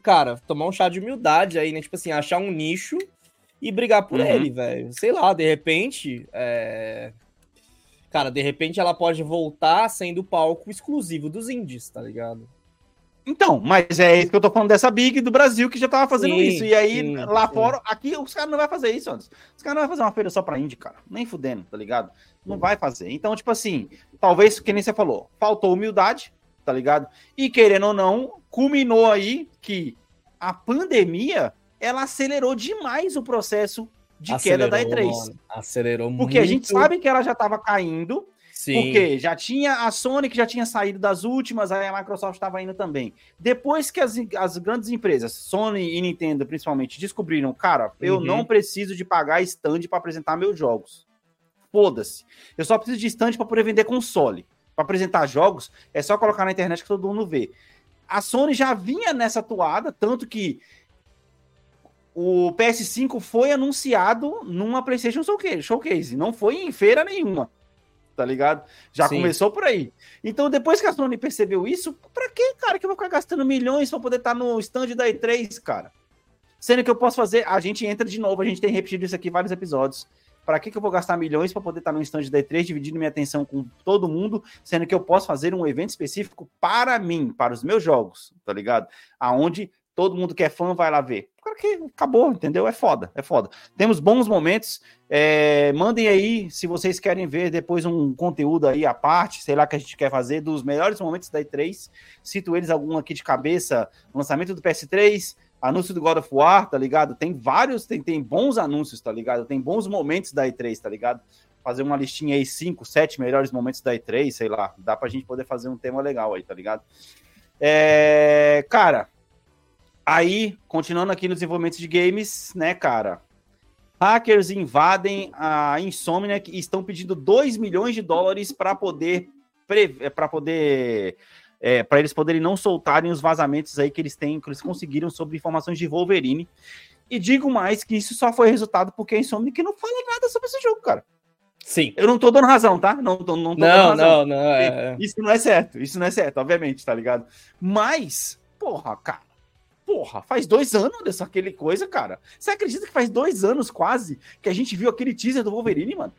Cara, tomar um chá de humildade aí, né? Tipo assim, achar um nicho e brigar por Uhum. ele, velho. Sei lá, de repente. é, Cara, de repente ela pode voltar sendo o palco exclusivo dos indies, tá ligado? Então, mas é isso que eu tô falando dessa Big do Brasil que já tava fazendo Sim, isso. E aí, sim, lá sim. fora, aqui os caras não vão fazer isso, Anderson. Os caras não vão fazer uma feira só pra indie, cara. Nem fudendo, tá ligado? Não vai fazer. Então, tipo assim, talvez, que nem você falou, faltou humildade, tá ligado? E querendo ou não, culminou aí que a pandemia, ela acelerou demais o processo de queda da E3. mano, acelerou Porque a gente muito. sabe que ela já tava caindo, Sim. porque já tinha a Sony que já tinha saído das últimas, aí a Microsoft estava indo também. Depois que as, as grandes empresas, Sony e Nintendo principalmente, descobriram, cara, eu Uhum. não preciso de pagar stand para apresentar meus jogos. Foda-se. Eu só preciso de stand para poder vender console. Para apresentar jogos, é só colocar na internet que todo mundo vê. A Sony já vinha nessa toada, tanto que o PS5 foi anunciado numa PlayStation Showcase, Showcase, não foi em feira nenhuma. Tá ligado? Já Sim. começou por aí. Então, depois que a Sony percebeu isso, pra que, cara, que eu vou ficar gastando milhões pra poder estar no stand da E3, cara? Sendo que eu posso fazer, a gente entra de novo, a gente tem repetido isso aqui em vários episódios. Pra que, que eu vou gastar milhões pra poder estar no stand da E3, dividindo minha atenção com todo mundo, sendo que eu posso fazer um evento específico para mim, para os meus jogos, tá ligado? Aonde todo mundo que é fã vai lá ver. Cara, que acabou, entendeu? É foda, é foda. Temos bons momentos. é, mandem aí se vocês querem ver depois um conteúdo aí à parte, sei lá, que a gente quer fazer dos melhores momentos da E3. Cito eles algum aqui de cabeça: lançamento do PS3, anúncio do God of War, tá ligado? Tem vários, tem, tem bons anúncios, tá ligado? Tem bons momentos da E3, tá ligado? Fazer uma listinha aí, 5, 7 melhores momentos da E3, sei lá. Dá pra gente poder fazer um tema legal aí, tá ligado? É, cara, aí, continuando aqui nos desenvolvimentos de games, né, cara? Hackers invadem a Insomniac e estão pedindo 2 milhões de dólares para poder para poder é, para eles poderem não soltarem os vazamentos aí que eles têm, que eles conseguiram sobre informações de Wolverine. E digo mais que isso só foi resultado porque a Insomniac não fala nada sobre esse jogo, cara. Sim. Eu não tô dando razão, tá? Não, tô, não tô não, dando razão. Não, não, é... Isso não é certo, isso não é certo, obviamente, tá ligado? Mas, porra, cara, porra, faz dois anos dessa aquele coisa, cara. Você acredita que faz dois anos quase que a gente viu aquele teaser do Wolverine, mano?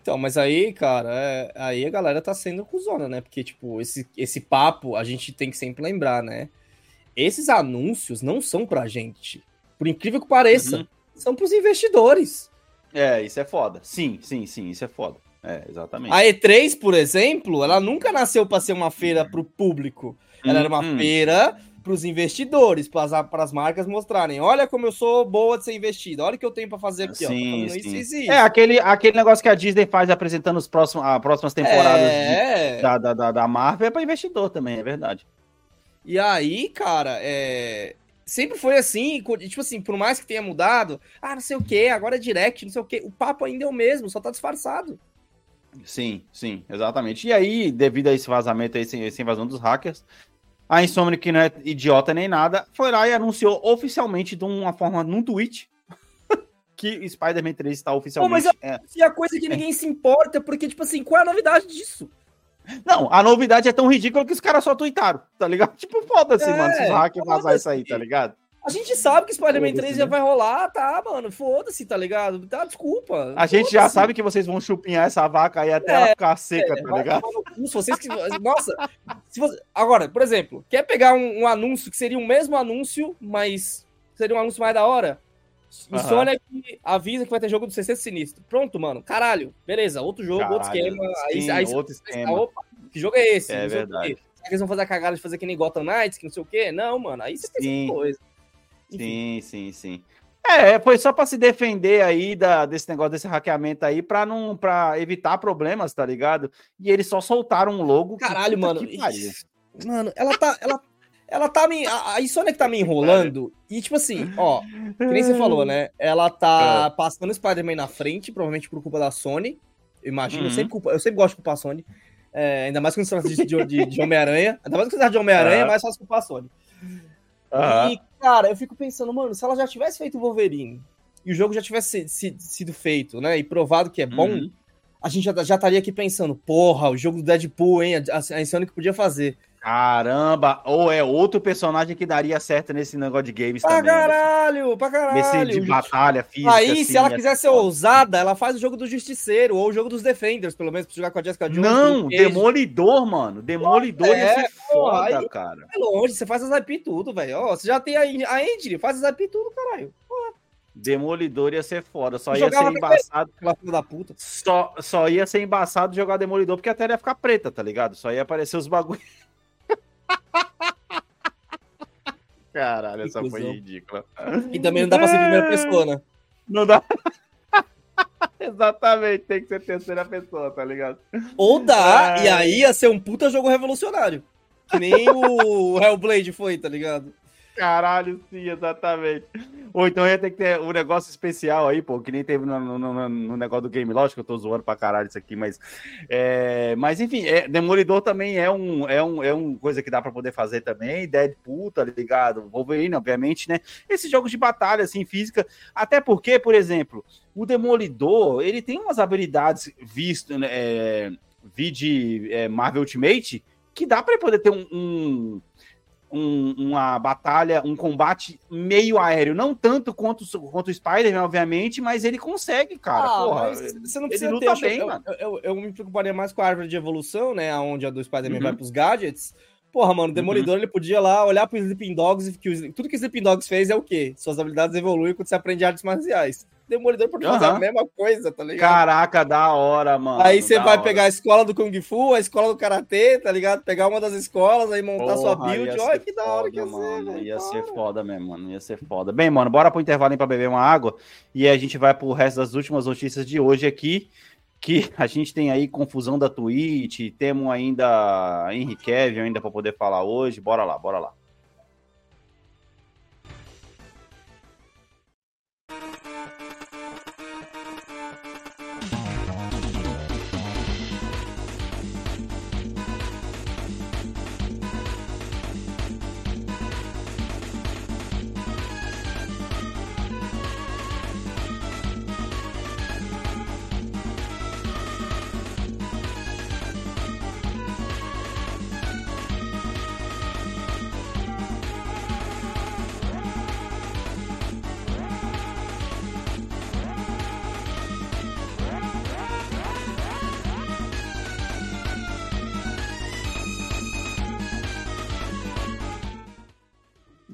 Então, mas aí, cara, é, aí a galera tá sendo cuzona, né? Porque, tipo, esse, esse papo a gente tem que sempre lembrar, né? Esses anúncios não são pra gente. Por incrível que pareça, uhum. são pros investidores. É, isso é foda. Sim, sim, sim, isso é foda. É, exatamente. A E3, por exemplo, ela nunca nasceu para ser uma feira pro público. Ela uhum. era uma uhum. feira para os investidores, para as marcas mostrarem, olha como eu sou boa de ser investida, olha o que eu tenho para fazer aqui, sim, ó, sim. Isso, isso, isso. É aquele, aquele negócio que a Disney faz apresentando os próximos, as próximas temporadas é... de, da, da, da Marvel é para investidor também, é verdade. E aí, cara, é... sempre foi assim, tipo assim, por mais que tenha mudado, ah, não sei o que, agora é direct, não sei o que, o papo ainda é o mesmo, só tá disfarçado. Sim, sim, exatamente. E aí, devido a esse vazamento aí, essa invasão dos hackers, a Insomniac, que não é idiota nem nada, foi lá e anunciou oficialmente de uma forma num tweet que Spider-Man 3 está oficialmente. Pô, mas é, a coisa que ninguém se importa, porque, tipo assim, qual é a novidade disso? Não, a novidade é tão ridícula que os caras só tweetaram, tá ligado? Tipo, foda-se, é, mano, se os hackers vazar isso aí, tá ligado? A gente sabe que Spider-Man 3 já né? vai rolar, tá, mano? Foda-se, tá ligado? Tá, desculpa. A gente já sabe que vocês vão chupinhar essa vaca aí até é, ela ficar seca, é, tá ligado? Se vocês que... Nossa, se você... agora, por exemplo, quer pegar um, um, anúncio que seria o mesmo anúncio, mas seria um anúncio mais da hora? Uhum. Insônia que avisa que vai ter jogo do CC Sinistro. Pronto, mano. Caralho. Beleza, outro jogo, Caralho, outro esquema. Sim, aí, aí outro esquema. Opa, que jogo é esse? É verdade. Será que eles vão fazer a cagada de fazer que nem Gotham Knights, que não sei o quê? Não, mano. Aí você tem coisa. Sim, sim, sim. É, foi só para se defender aí da, desse negócio desse hackeamento aí, para não para evitar problemas, tá ligado? E eles só soltaram um logo. Caralho, mano. Mano, ela tá, ela, ela tá me, a, a Insônia que tá me enrolando e tipo assim, ó, que nem você falou, né? Ela tá é. passando o Spider-Man na frente, provavelmente por culpa da Sony. Eu imagino, uhum. eu sempre culpa, eu sempre gosto de culpar a Sony. É, ainda mais quando se trata de, de, de Homem-Aranha. Ainda mais quando se trata de Homem-Aranha, é mais fácil culpar a Sony. Uhum. E, cara, eu fico pensando, mano, se ela já tivesse feito o Wolverine e o jogo já tivesse sido, feito, né, e provado que é bom, uhum. a gente já, já estaria aqui pensando, porra, o jogo do Deadpool, hein, a, a Insomniac podia fazer. Caramba! Ou é outro personagem que daria certo nesse negócio de games pra também. Pra né? caralho! Pra caralho! Nesse de batalha física. Aí, assim, se ela quiser ser ousada, ela faz o jogo do Justiceiro ou o jogo dos Defenders, pelo menos, pra jogar com a Jessica Jones. Não, Demolidor, mano. Demolidor é, ia ser foda, aí, cara. É longe, você faz as IP tudo, velho. Ó, você já tem a, a engine, faz as IP tudo, caralho. Porra. Demolidor ia ser foda, só ia ser embaçado. da puta. Só, só ia ser embaçado jogar Demolidor porque a tela ia ficar preta, tá ligado? Só ia aparecer os bagulhos. Caralho, essa foi ridícula. E também não dá pra ser primeira pessoa, né? Não dá. Exatamente, tem que ser terceira pessoa, tá ligado? Ou dá, e aí ia ser um puta jogo revolucionário. Que nem o Hellblade foi, tá ligado? Caralho, sim, exatamente. Ou então ia ter que ter um negócio especial aí, pô, que nem teve no, no, no, no negócio do Game Lógico, eu tô zoando pra caralho isso aqui, mas. É, mas enfim, é, Demolidor também é um, é um, é um coisa que dá pra poder fazer também. Deadpool, tá ligado? Wolverine, obviamente, né? Esses jogos de batalha, assim, física. Até porque, por exemplo, o Demolidor, ele tem umas habilidades visto, né? É, vi de é, Marvel Ultimate que dá para poder ter um, um um, uma batalha, um combate meio aéreo. Não tanto quanto, quanto o Spider-Man, obviamente, mas ele consegue, cara. Ah, Porra, você não precisa ele luta ter, bem, eu, eu, eu, eu, me preocuparia mais com a árvore de evolução, né? Onde a do Spider-Man uhum. vai pros gadgets. Porra, mano, o Demolidor uhum. ele podia lá olhar pro Sleeping Dogs e que tudo que o Sleeping Dogs fez é o quê? Suas habilidades evoluem quando você aprende artes marciais. Demolidor pode fazer a mesma coisa, tá ligado? Caraca, da hora, mano. Aí você vai hora. pegar a escola do Kung Fu, a escola do Karatê, tá ligado? Pegar uma das escolas, aí montar Porra, sua build. Olha que da hora que ia mano. Ser, ia ser foda mesmo, mano. Ia ser foda. Bem, mano, bora pro intervalo pra beber uma água e a gente vai pro resto das últimas notícias de hoje aqui. Que a gente tem aí confusão da Twitch, temos ainda Henrique Kevin ainda para poder falar hoje. Bora lá, bora lá.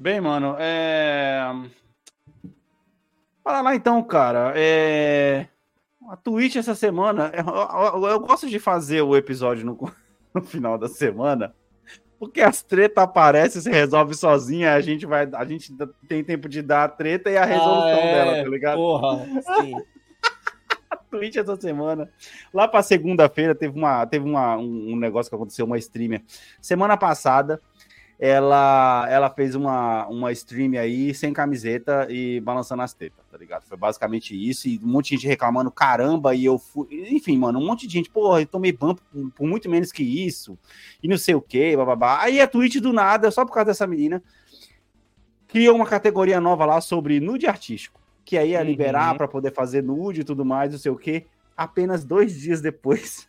Bem, mano, é. Fala lá então, cara. É... A Twitch essa semana. Eu, eu, eu, gosto de fazer o episódio no, no final da semana. Porque as tretas aparecem, se resolve sozinha, a gente vai. A gente tem tempo de dar a treta e a resolução ah, é? dela, tá ligado? Porra, sim. a Twitch essa semana. Lá pra segunda-feira teve, uma, teve uma, um, um negócio que aconteceu, uma streamer. Semana passada, ela, ela fez uma, uma stream aí sem camiseta e balançando as tetas, tá ligado? Foi basicamente isso, e um monte de gente reclamando, caramba, e eu fui. Enfim, mano, um monte de gente, porra, eu tomei ban por, por, muito menos que isso, e não sei o que, bababá. Aí a Twitch do nada, só por causa dessa menina, criou uma categoria nova lá sobre nude artístico, que aí ia uhum. liberar para poder fazer nude e tudo mais, não sei o que. Apenas dois dias depois.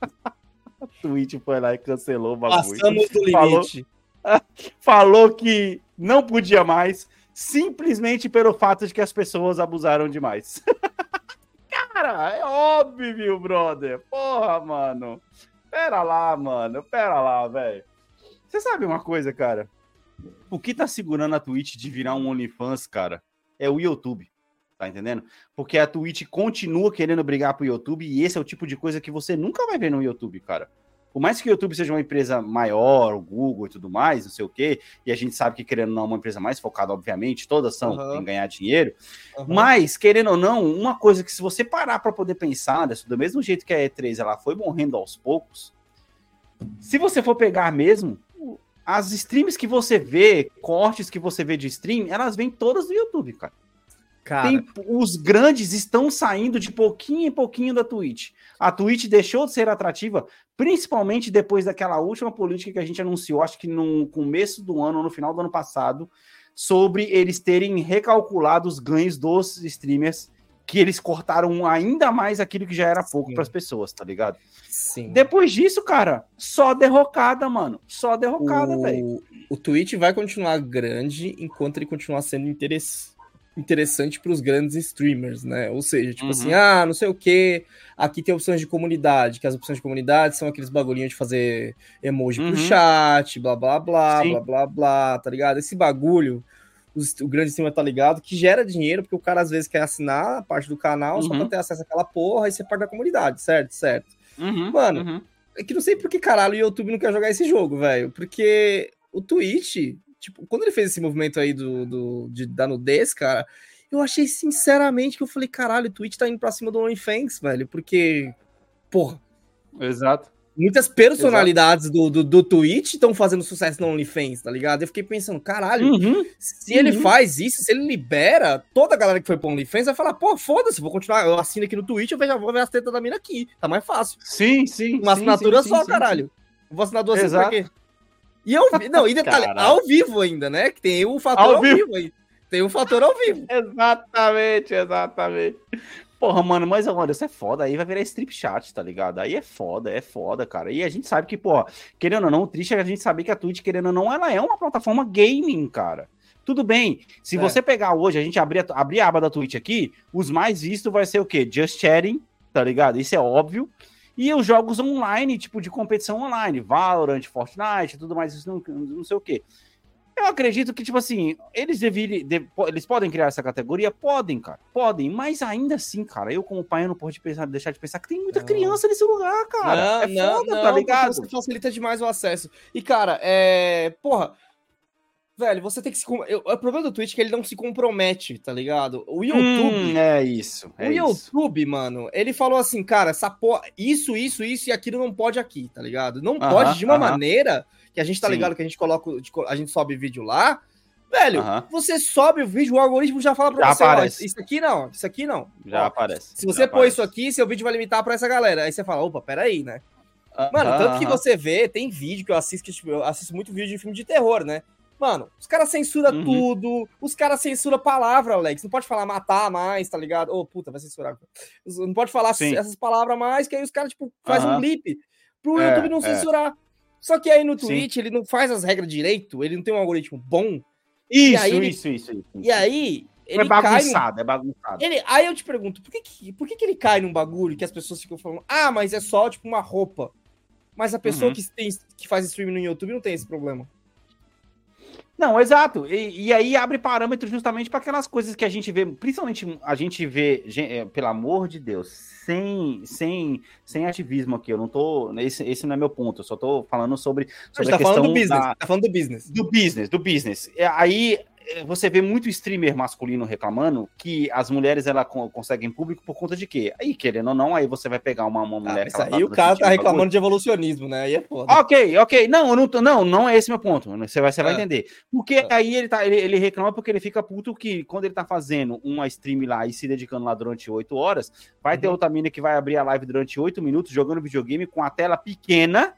a Twitch foi lá e cancelou o bagulho. Passamos do limite. Falou falou que não podia mais, simplesmente pelo fato de que as pessoas abusaram demais. Cara, é óbvio, brother. Porra, mano. Pera lá, mano. Pera lá, velho. Você sabe uma coisa, cara? O que tá segurando a Twitch de virar um OnlyFans, cara, é o YouTube. Tá entendendo? Porque a Twitch continua querendo brigar pro YouTube e esse é o tipo de coisa que você nunca vai ver no YouTube, cara por mais que o YouTube seja uma empresa maior, o Google e tudo mais, não sei o quê, e a gente sabe que, querendo ou não, é uma empresa mais focada, obviamente, todas são uhum. em ganhar dinheiro, uhum. mas, querendo ou não, uma coisa que se você parar para poder pensar, né, do mesmo jeito que a E3 ela foi morrendo aos poucos, se você for pegar mesmo, as streams que você vê, cortes que você vê de stream, elas vêm todas do YouTube, cara. Cara. Tem, os grandes estão saindo de pouquinho em pouquinho da Twitch. A Twitch deixou de ser atrativa, principalmente depois daquela última política que a gente anunciou, acho que no começo do ano, no final do ano passado, sobre eles terem recalculado os ganhos dos streamers, que eles cortaram ainda mais aquilo que já era pouco para as pessoas, tá ligado? Sim. Depois disso, cara, só derrocada, mano. Só derrocada, velho. O Twitch vai continuar grande enquanto ele continuar sendo interessante interessante para os grandes streamers, né? Ou seja, tipo assim, uhum. assim, ah, não sei o que, aqui tem opções de comunidade, que as opções de comunidade são aqueles bagulhinhos de fazer emoji uhum. pro chat, blá blá blá, Sim. blá blá blá, tá ligado? Esse bagulho, o, o grande streamer tá ligado, que gera dinheiro, porque o cara às vezes quer assinar a parte do canal uhum. só pra uhum. ter acesso àquela porra e ser parte da comunidade, certo? Certo. Uhum. Mano, uhum. é que não sei por que caralho o YouTube não quer jogar esse jogo, velho, porque o Twitch Tipo, quando ele fez esse movimento aí do, do, de, da nudez, cara, eu achei sinceramente que eu falei, caralho, o Twitch tá indo pra cima do OnlyFans, velho, porque, porra. Exato. Muitas personalidades do, do, do Twitch estão fazendo sucesso no OnlyFans, tá ligado? Eu fiquei pensando, caralho, uhum, se uhum. ele faz isso, se ele libera, toda a galera que foi pro OnlyFans vai falar, pô, foda-se, vou continuar, eu assino aqui no Twitch, eu vejo, vou ver as tetas da mina aqui, tá mais fácil. Sim, sim. Uma sim, assinatura sim, só, sim, caralho. Vou assinar duas vezes pra quê? E eu não, e detalhe, ao vivo ainda, né? Que tem o fator ao, ao vivo. vivo aí. Tem o fator ao vivo. exatamente, exatamente. Porra, mano, mas agora isso é foda. Aí vai virar strip chat, tá ligado? Aí é foda, é foda, cara. E a gente sabe que, pô, querendo ou não, o triste é a gente saber que a Twitch, querendo ou não, ela é uma plataforma gaming, cara. Tudo bem, se é. você pegar hoje, a gente abrir, abrir a aba da Twitch aqui, os mais vistos vai ser o quê? Just chatting, tá ligado? Isso é óbvio. E os jogos online, tipo de competição online, Valorant, Fortnite, tudo mais, isso não, não sei o quê. Eu acredito que, tipo assim, eles deveriam. De, eles podem criar essa categoria? Podem, cara. Podem, mas ainda assim, cara, eu, como pai, eu não posso pensar, deixar de pensar que tem muita não. criança nesse lugar, cara. Não, é foda, não, tá ligado? Facilita demais o acesso. E, cara, é. Porra, velho, você tem que se. O problema do Twitch é que ele não se compromete, tá ligado? O YouTube. Hum, é isso. É o YouTube, isso. mano, ele falou assim, cara, essa porra, isso, isso, isso e aquilo não pode aqui, tá ligado? Não pode de uma maneira que a gente tá Sim. ligado que a gente coloca, a gente sobe vídeo lá. Velho, você sobe o vídeo, o algoritmo já fala pra já você, aparece. ó, isso aqui não, isso aqui não. Já ó, aparece. Se você pôr isso aqui, seu vídeo vai limitar pra essa galera. Aí você fala, opa, peraí, né? Mano, tanto que você vê, tem vídeo que eu assisto, tipo, eu assisto muito vídeo de filme de terror, né? Mano, os caras censuram uhum. tudo, os caras censuram palavra, Alex. Não pode falar matar mais, tá ligado? Ô, oh, puta, vai censurar. Não pode falar Sim. essas palavras mais, que aí os caras, tipo, faz uhum. um blip pro é, YouTube não é. censurar. Só que aí no Twitch Sim. ele não faz as regras direito, ele não tem um algoritmo bom. Isso, aí, isso, isso, isso, E aí. Ele é bagunçado, num... é bagunçado. Ele... Aí eu te pergunto, por que, que, por que, que ele cai num bagulho que as pessoas ficam falando, ah, mas é só tipo uma roupa. Mas a pessoa uhum. que, tem, que faz streaming no YouTube não tem esse problema. Não, exato. E, e aí abre parâmetros justamente para aquelas coisas que a gente vê, principalmente a gente vê, gente, é, pelo amor de Deus, sem, sem, sem ativismo aqui. Eu não tô. Esse, esse não é meu ponto. Eu só tô falando sobre, sobre a, a tá falando do business. Da, tá falando do business. Do business, do business. É, aí você vê muito streamer masculino reclamando que as mulheres ela conseguem público por conta de quê? Aí, querendo ou não, aí você vai pegar uma, uma mulher. Ah, aí tá o cara tá reclamando de evolucionismo, né? Aí é foda. Ok, ok. Não, não, não, não é esse meu ponto. Você vai, você vai é. entender. Porque é. aí ele, tá, ele, ele, reclama porque ele fica puto que quando ele tá fazendo uma stream lá e se dedicando lá durante oito horas, vai uhum. ter outra mina que vai abrir a live durante oito minutos jogando videogame com a tela pequena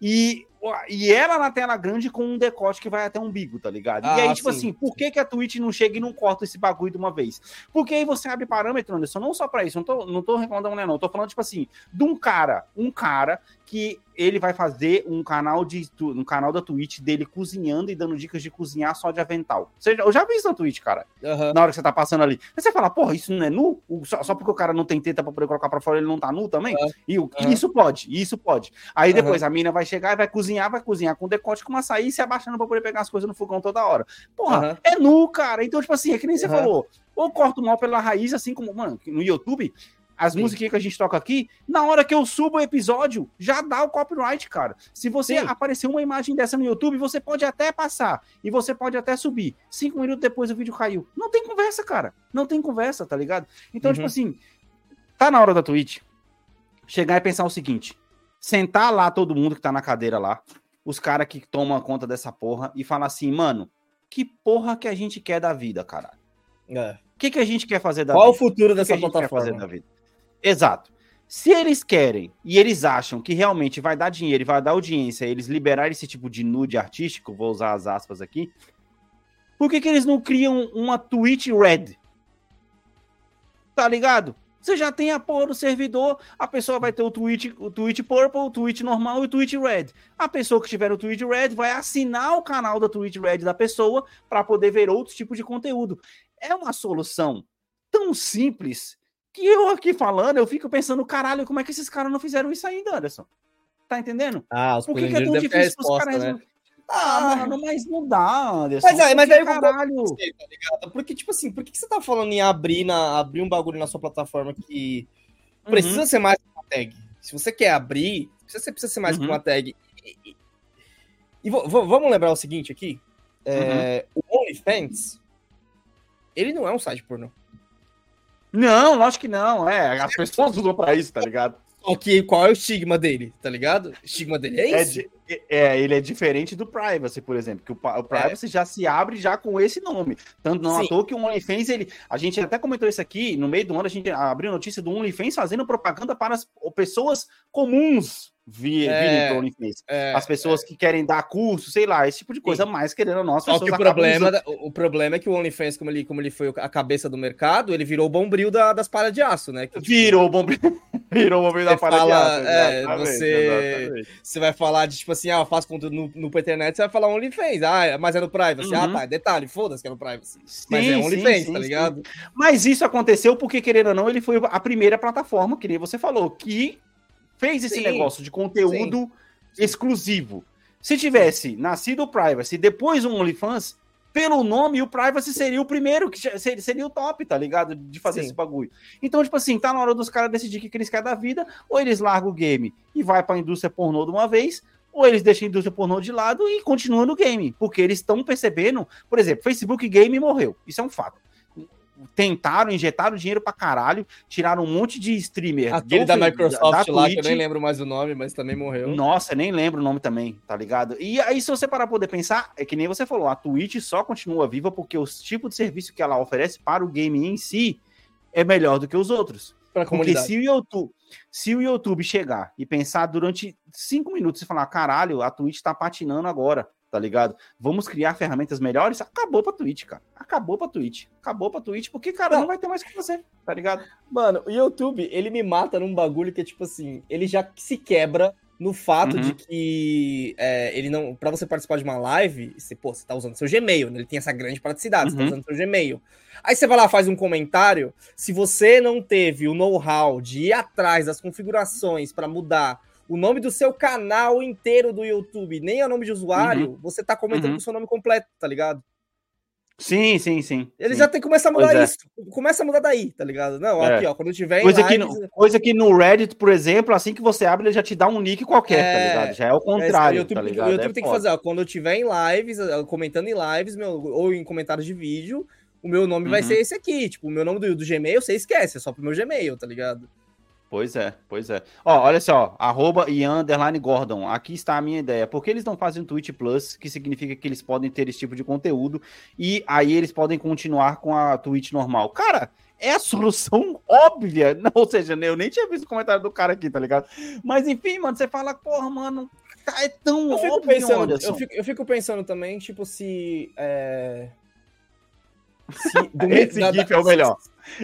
e e ela na tela grande com um decote que vai até o umbigo, tá ligado? Ah, e aí, tipo sim. assim, por que, que a Twitch não chega e não corta esse bagulho de uma vez? Porque aí você abre parâmetro, Anderson, não só pra isso, não tô, não tô reclamando da mulher, não. Tô falando, tipo assim, de um cara, um cara que ele vai fazer um canal de um canal da Twitch dele cozinhando e dando dicas de cozinhar só de avental. Você, eu já vi isso na Twitch, cara. Uhum. Na hora que você tá passando ali. Aí você fala, porra, isso não é nu? Só, só, porque o cara não tem teta pra poder colocar pra fora, ele não tá nu também? Uhum. E, uhum. isso pode, isso pode. Aí depois a mina vai chegar e vai cozinhar, vai cozinhar com decote com açaí e se abaixando pra poder pegar as coisas no fogão toda hora. Porra, é nu, cara. Então, tipo assim, é que nem você falou. Ou corta o mal pela raiz, assim como, mano, no YouTube, as músicas que a gente toca aqui, na hora que eu subo o episódio, já dá o copyright, cara. Se você Sim. aparecer uma imagem dessa no YouTube, você pode até passar e você pode até subir. Cinco minutos depois o vídeo caiu. Não tem conversa, cara. Não tem conversa, tá ligado? Então, uhum. tipo assim, tá na hora da Twitch chegar e pensar o seguinte: sentar lá todo mundo que tá na cadeira lá, os caras que tomam conta dessa porra e falar assim, mano, que porra que a gente quer da vida, caralho? É. O que, que a gente quer fazer da Qual vida? Qual o futuro dessa que que plataforma? Exato. Se eles querem e eles acham que realmente vai dar dinheiro e vai dar audiência, eles liberarem esse tipo de nude artístico, vou usar as aspas aqui, por que, que eles não criam uma Twitch Red? Tá ligado? Você já tem a porra do servidor, a pessoa vai ter o tweet, o tweet Purple, o tweet normal e o tweet Red. A pessoa que tiver o tweet Red vai assinar o canal da tweet Red da pessoa para poder ver outro tipo de conteúdo. É uma solução tão simples que eu aqui falando, eu fico pensando, caralho, como é que esses caras não fizeram isso ainda, Anderson? Tá entendendo? Ah, os Por que, que é tão difícil resposta, caras... né? Ah, mano, mas não dá, Anderson. Mas, aí, mas aí, caralho. Você, tá ligado? Porque, tipo assim, por que, que você tá falando em abrir, na, abrir um bagulho na sua plataforma que uhum. precisa ser mais que uma tag? Se você quer abrir, você precisa ser mais uhum. que uma tag. E, e, e vamos lembrar o seguinte aqui. É, uhum. O OnlyFans, ele não é um site pornô. Não, lógico que não. É, as pessoas usam pra isso, tá ligado? Que qual é o estigma dele, tá ligado? O estigma dele é, é isso. É, é, ele é diferente do Privacy, por exemplo, que o, o Privacy é. já se abre já com esse nome. Tanto não Sim. à toa que o OnlyFans, ele, a gente até comentou isso aqui, no meio do ano a gente abriu notícia do OnlyFans fazendo propaganda para as pessoas comuns vir, é, vir OnlyFans. É, As pessoas é. que querem dar curso, sei lá, esse tipo de coisa, Sim. mais querendo nós. Só que o problema, usando... o, problema é que o OnlyFans, como ele, como ele foi a cabeça do mercado, ele virou o bombril da, das palhas de aço, né? Que, tipo, virou o bombril, virou o bombril da palha de aço. É, você, você vai falar de tipo assim, ah, eu faço conteúdo no, no internet, você vai falar OnlyFans, ah, mas é no Privacy. Ah, uhum. Ah, tá, detalhe, foda-se que é no Privacy. Sim, mas é OnlyFans, tá ligado? Mas isso aconteceu porque, querendo ou não, ele foi a primeira plataforma, que nem você falou, que fez esse sim, negócio de conteúdo sim. exclusivo. Se tivesse nascido o Privacy depois um OnlyFans, pelo nome, o Privacy seria o primeiro, que seria o top, tá ligado? De fazer Sim. esse bagulho. Então, tipo assim, tá na hora dos caras decidir o que eles querem da vida, ou eles largam o game e vai pra indústria pornô de uma vez, ou eles deixam a indústria pornô de lado e continuam no game. Porque eles estão percebendo, por exemplo, Facebook Game morreu. Isso é um fato tentaram, injetaram dinheiro pra caralho, tiraram um monte de streamer. Aquele da Microsoft da lá, Twitch. que eu nem lembro mais o nome, mas também morreu. Nossa, nem lembro o nome também, tá ligado? E aí, se você parar pra poder pensar, é que nem você falou, a Twitch só continua viva porque o tipo de serviço que ela oferece para o game em si é melhor do que os outros. Pra porque se o YouTube, se o YouTube chegar e pensar durante cinco minutos e falar, caralho, a Twitch tá patinando agora, tá ligado? Vamos criar ferramentas melhores. Acabou pra Twitch, cara. Acabou pra Twitch. Acabou pra Twitch, porque, cara, não, vai ter mais o que fazer, tá ligado? Mano, o YouTube, ele me mata num bagulho que é tipo assim, ele já se quebra no fato uhum. de que é, ele não. para você participar de uma live, você, pô, você tá usando seu Gmail, né? Ele tem essa grande praticidade, uhum. você tá uhum. usando seu Gmail. Aí você vai lá, faz um comentário. Se você não teve o know-how de ir atrás das configurações para mudar o nome do seu canal inteiro do YouTube, nem é o nome de usuário, uhum. você tá comentando uhum. com o seu nome completo, tá ligado? Sim, sim, sim. Ele sim. já tem que começar a mudar é. isso. Começa a mudar daí, tá ligado? Não, é. aqui, ó, quando tiver coisa lives... que no, Coisa que no Reddit, por exemplo, assim que você abre, ele já te dá um nick qualquer, tá é... tá ligado? Já é o contrário, é, YouTube, tá ligado? O YouTube tem que fazer, ó, quando eu tiver em lives, comentando em lives, meu, ou em comentários de vídeo, o meu nome uhum. vai ser esse aqui. Tipo, o meu nome do, do Gmail, você esquece, é só pro meu Gmail, tá ligado? Pois é, pois é. Ó, olha só, arroba Ian Gordon. Aqui está a minha ideia. Por que eles não fazem um Twitch Plus, que significa que eles podem ter esse tipo de conteúdo, e aí eles podem continuar com a Twitch normal? Cara, é a solução óbvia. Não, ou seja, eu nem tinha visto o comentário do cara aqui, tá ligado? Mas enfim, mano, você fala, porra, mano, é tão eu fico óbvio, pensando, eu fico, eu fico, pensando também, tipo, se. É... se Esse da, GIF da, é o melhor.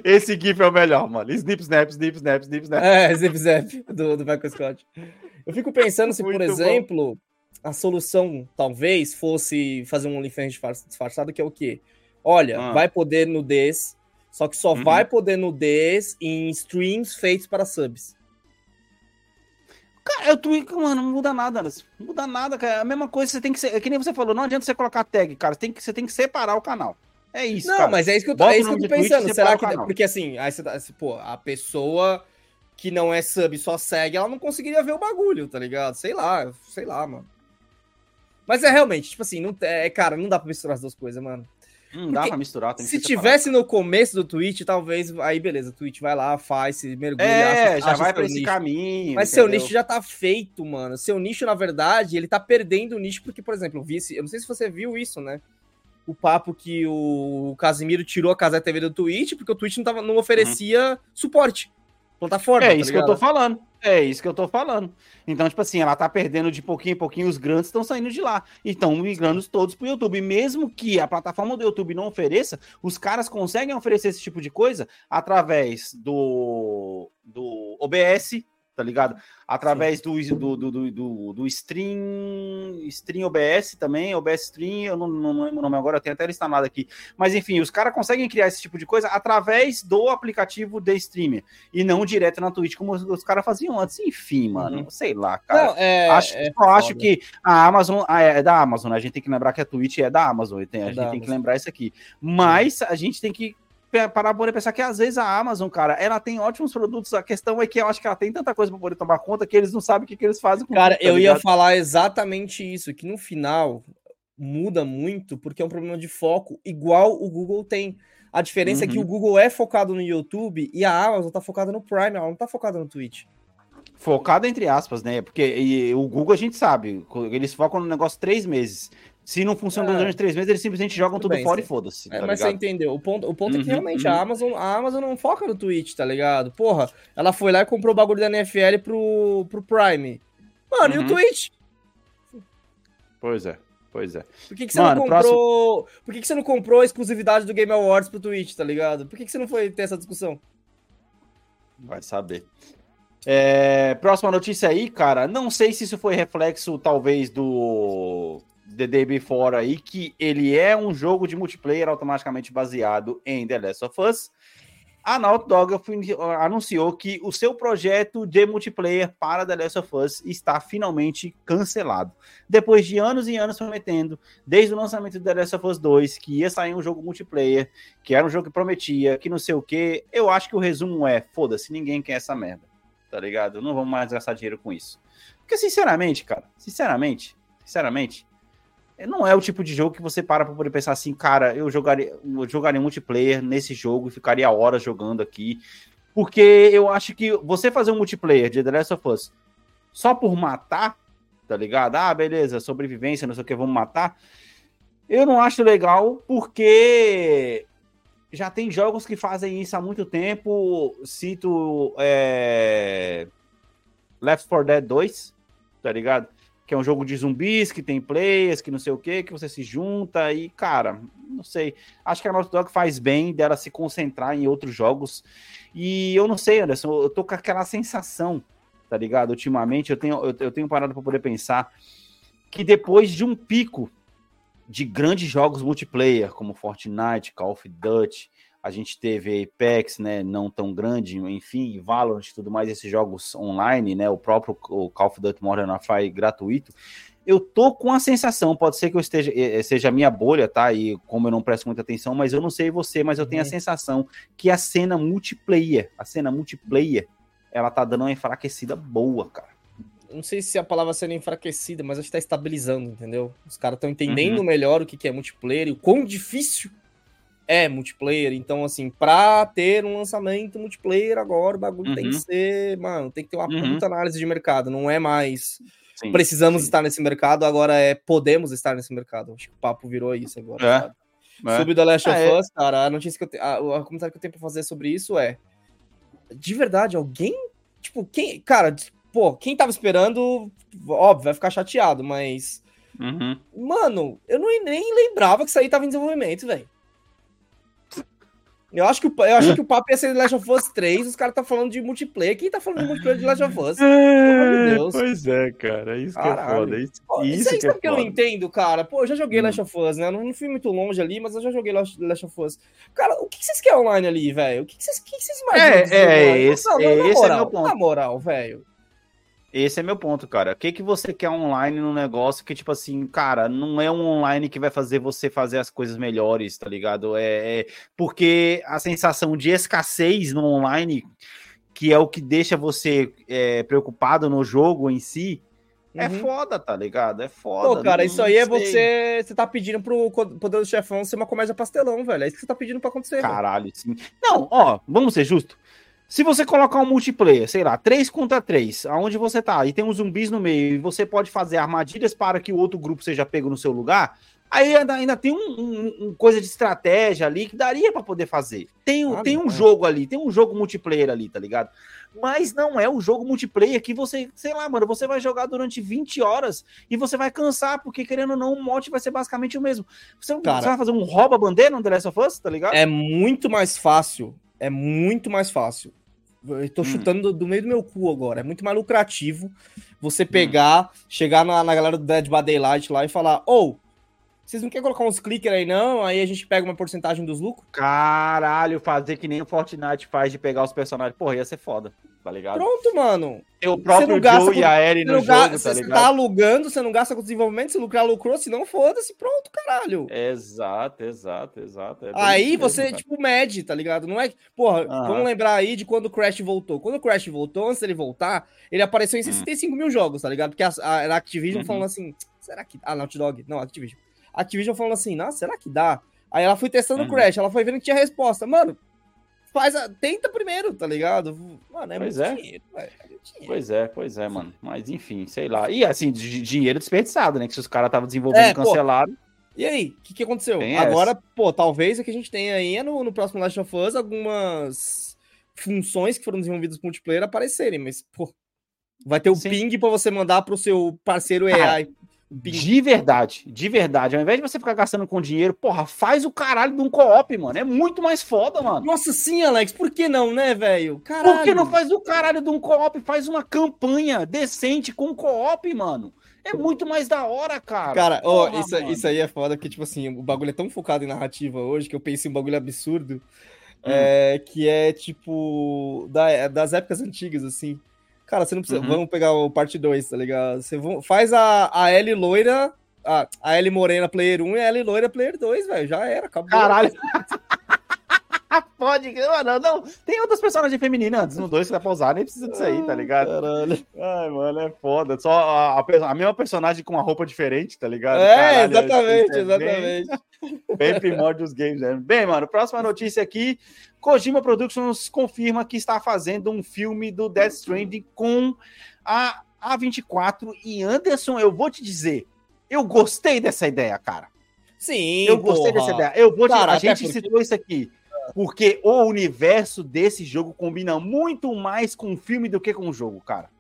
Esse GIF é o melhor, mano. Snip, snap, snip, snap, snip, snap. É, snip, snap, do, do Michael Scott. Eu fico pensando se, por exemplo, bom. a solução talvez fosse fazer um OnlyFans disfarçado, que é o quê? Olha, ah. vai poder nudez, só que só uhum. vai poder nudez em streams feitos para subs. Cara, eu tô, mano, não muda nada, não muda nada, cara. É a mesma coisa, você tem que ser, é que nem você falou, não adianta você colocar tag, cara, tem que, você tem que separar o canal. É isso. Não, cara. mas é isso que eu tô, é isso que eu tô pensando. Será que. Porque assim, aí você tá, pô, a pessoa que não é sub só segue, ela não conseguiria ver o bagulho, tá ligado? Sei lá, sei lá, mano. Mas é realmente, tipo assim, não, é, cara, não dá pra misturar as duas coisas, mano. Não dá pra misturar. se tivesse no começo do Twitch, talvez. Aí, beleza, o Twitch vai lá, faz, se mergulha. É, acha, já acha vai pra esse nicho. caminho. Mas entendeu? seu nicho já tá feito, mano. Seu nicho, na verdade, ele tá perdendo o nicho, porque, por exemplo, eu vi esse, Eu não sei se você viu isso, né? O papo que o Casimiro tirou a Casa TV do Twitch, porque o Twitch não, tava, não oferecia uhum. suporte. Plataforma. É tá isso ligado? que eu tô falando. É isso que eu tô falando. Então, tipo assim, ela tá perdendo de pouquinho em pouquinho, os grandes estão saindo de lá. E estão migrando todos pro YouTube. E mesmo que a plataforma do YouTube não ofereça, os caras conseguem oferecer esse tipo de coisa através do, do OBS, tá ligado? Através do, do, do, do, do, Stream, Stream OBS também, OBS Stream, eu não, não lembro o nome agora, eu tenho até ele instalado aqui. Mas enfim, os caras conseguem criar esse tipo de coisa através do aplicativo de streamer e não direto na Twitch, como os, os caras faziam antes. Enfim, mano, uhum. sei lá, cara. Não, é, acho, é eu acho que a Amazon ah, é da Amazon, né? a gente tem que lembrar que a Twitch é da Amazon, a gente tem Amazon. que lembrar isso aqui. Mas a gente tem que parar para pensar que às vezes a Amazon, cara, ela tem ótimos produtos. A questão é que eu acho que ela tem tanta coisa para poder tomar conta que eles não sabem o que, que eles fazem com Cara, tudo, tá eu ligado? ia falar exatamente isso, que no final muda muito porque é um problema de foco igual o Google tem. A diferença uhum. é que o uhum. Google é focado no YouTube e a Amazon tá focada no Prime, ela não tá focada no Twitch. Focada entre aspas, né? Porque o Google a gente sabe, eles focam no negócio três meses. Se não funciona é. durante três meses, eles simplesmente jogam tudo, tudo bem, fora sim. e foda-se. É, tá mas ligado? você entendeu. O ponto, o ponto uhum, é que uhum, realmente uhum. a, Amazon, a Amazon não foca no Twitch, tá ligado? Porra, ela foi lá e comprou o bagulho da NFL pro, pro Prime. Mano, uhum. e o uhum. Twitch? Pois é. Pois é. Por que, que você Mano, não comprou. Próximo... Por que, que você não comprou a exclusividade do Game Awards pro Twitch, tá ligado? Por que, que você não foi ter essa discussão? Vai saber. É, próxima notícia aí, cara. Não sei se isso foi reflexo, talvez, do The Day Before aí, que ele é um jogo de multiplayer automaticamente baseado em The Last of Us. A Naughty Dog anunciou que o seu projeto de multiplayer para The Last of Us está finalmente cancelado. Depois de anos e anos prometendo, desde o lançamento do The Last of Us 2, que ia sair um jogo multiplayer, que era um jogo que prometia, que não sei o que, eu acho que o resumo é: foda-se, ninguém quer essa merda, tá ligado? Não vamos mais gastar dinheiro com isso. Porque, sinceramente, cara, sinceramente, sinceramente, não é o tipo de jogo que você para para poder pensar assim, cara, eu jogaria, eu jogaria multiplayer nesse jogo e ficaria horas jogando aqui. Porque eu acho que você fazer um multiplayer de The Last of Us só por matar, tá ligado? Ah, beleza, sobrevivência, não sei o que, vamos matar. Eu não acho legal porque já tem jogos que fazem isso há muito tempo. Cito é... Left 4 Dead 2, tá ligado? Que é um jogo de zumbis, que tem players, que não sei o que, que você se junta e, cara, não sei. Acho que a Naughty Dog faz bem dela se concentrar em outros jogos. E eu não sei, Anderson, eu tô com aquela sensação, tá ligado? Ultimamente, eu tenho, eu, eu tenho parado para poder pensar que depois de um pico de grandes jogos multiplayer, como Fortnite, Call of Duty, a gente teve Apex, né, não tão grande, enfim, Valorant e tudo mais, esses jogos online, né, o próprio o Call of Duty Modern Warfare gratuito, eu tô com a sensação, pode ser que eu esteja, eh, seja a minha bolha, tá? E como eu não presto muita atenção, mas eu não sei você, mas eu tenho a uhum. sensação que a cena multiplayer, a cena multiplayer, ela tá dando uma enfraquecida boa, cara. Não sei se a palavra sendo enfraquecida, mas acho que tá estabilizando, entendeu? Os caras estão entendendo uhum. melhor o que, que é multiplayer e o quão difícil é multiplayer. Então, assim, pra ter um lançamento multiplayer agora, o bagulho uhum. tem que uhum. ser, mano, tem que ter uma uhum. puta análise de mercado. Não é mais Sim, precisamos sim. estar nesse mercado, agora é podemos estar nesse mercado. Acho que o papo virou isso agora. É, é. Sobre The Last of é. Us, cara, a notícia que eu tenho. A, comentário que eu tenho pra fazer sobre isso é. De verdade, alguém. Tipo, quem. Cara, pô, quem tava esperando, óbvio, vai ficar chateado, mas. Uhum. Mano, eu não, nem lembrava que isso aí tava em desenvolvimento, velho. Eu acho que, eu acho que o papo ia ser Last of Us 3, os caras tá falando de multiplayer. Quem tá falando de multiplayer de Last of Us? É, pois é, cara. Isso Caralho. que é foda. Isso, Pô, isso, isso aí que é que eu não entendo, cara. Pô, eu já joguei hum. Last of Us, né? Eu não fui muito longe ali, mas eu já joguei Last, Last of Us. Cara, o que vocês querem online ali, velho? O que vocês, que vocês imaginam? É, é, esse, não, esse moral, é meu ponto. Na moral, velho. Esse é meu ponto, cara. O que, que você quer online no negócio que, tipo assim, cara, não é um online que vai fazer você fazer as coisas melhores, tá ligado? É, é porque a sensação de escassez no online, que é o que deixa você é, preocupado no jogo em si, é uhum. é foda, tá ligado? É foda. Pô, cara, isso aí é você. Você tá pedindo pro Poder do Chefão ser uma comédia pastelão, velho. É isso que você tá pedindo pra acontecer. Caralho, velho. sim. Não, ó, vamos ser justos. Se você colocar um multiplayer, sei lá, 3 contra 3, aonde você tá, e tem uns zumbis no meio, e você pode fazer armadilhas para que o outro grupo seja pego no seu lugar, aí ainda, ainda tem um, um, um, coisa de estratégia ali que daria para poder fazer. Tem, ah, tem um é. jogo ali, tem um jogo multiplayer ali, tá ligado? Mas não é o jogo multiplayer que você, sei lá, mano, você vai jogar durante 20 horas e você vai cansar, porque querendo ou não, o mote vai ser basicamente o mesmo. Você, Cara, você vai fazer um rouba-bandeira no The Last of Us, tá ligado? É muito mais fácil é muito mais fácil. Eu tô hum. chutando do, do, meio do meu cu agora. É muito mais lucrativo você hum. pegar, hum. chegar na, na, galera do Dead by Daylight lá e falar: oh, vocês não querem colocar uns clickers aí, não? Aí a gente pega uma porcentagem dos lucros? Caralho, fazer que nem o Fortnite faz de pegar os personagens. Porra, ia ser foda tá ligado? Pronto, mano. Tem o próprio Joe com, e a Ellie no jogo, tá ligado? Você tá alugando, você não gasta com desenvolvimento, se lucrar, lucrou, se não, foda-se, pronto, caralho. Exato, exato, exato. É aí você, mesmo, tipo, mede, tá ligado? Não é. Porra, vamos lembrar aí de quando o Crash voltou. Quando o Crash voltou, antes dele voltar, ele apareceu em 65 hum. mil jogos, tá ligado? Porque a, a, a Activision uhum. falando assim, será que. Ah, Naughty Dog. Não, Activision. Activision falando assim, nossa, será que dá? Aí ela foi testando uhum. o Crash, ela foi vendo que tinha resposta. Mano, faz a, tenta primeiro, tá ligado? Mano, é pois é. Dinheiro, é Pois é, pois é, mano. Mas enfim, sei lá. E assim, dinheiro desperdiçado, né? Que se os caras estavam desenvolvendo é, cancelaram. E aí, o que, que aconteceu? Tem Agora, essa. pô, talvez o que a gente tenha aí é no, no próximo Last of Us algumas funções que foram desenvolvidas multiplayer aparecerem, mas, pô, vai ter o Sim. ping para você mandar pro seu parceiro AI. De verdade, de verdade. Ao invés de você ficar gastando com dinheiro, porra, faz o caralho de um co-op, mano. É muito mais foda, mano. Nossa, sim, Alex, por que não, né, velho? Por que não faz o caralho de um co-op? Faz uma campanha decente com co-op, mano. É muito mais da hora, cara. Cara, ó, oh, isso, isso aí é foda, porque, tipo assim, o bagulho é tão focado em narrativa hoje que eu penso em um bagulho absurdo. Hum. É, que é tipo da, das épocas antigas, assim. Cara, você não precisa. Uhum. Vamos pegar o parte 2, tá ligado? Você faz a, a L loira, a, a L morena player 1 e a L loira player 2, velho. Já era, acabou. Caralho. Pode, mano, não. Tem outras personagens femininas antes no 2 que dá pra usar, nem precisa disso aí, tá ligado? Caralho. Ai, mano, é foda. Só a, a, a mesma personagem com uma roupa diferente, tá ligado? É, Caralho, exatamente, é exatamente. Bem, bem primórdio dos games, né? Bem, mano, próxima notícia aqui. Kojima Productions confirma que está fazendo um filme do Death Stranding com a A24 e Anderson, eu vou te dizer, eu gostei dessa ideia, cara. Sim, eu gostei porra. dessa ideia. Eu vou te... cara, a gente porque... citou isso aqui porque o universo desse jogo combina muito mais com o filme do que com o jogo, cara.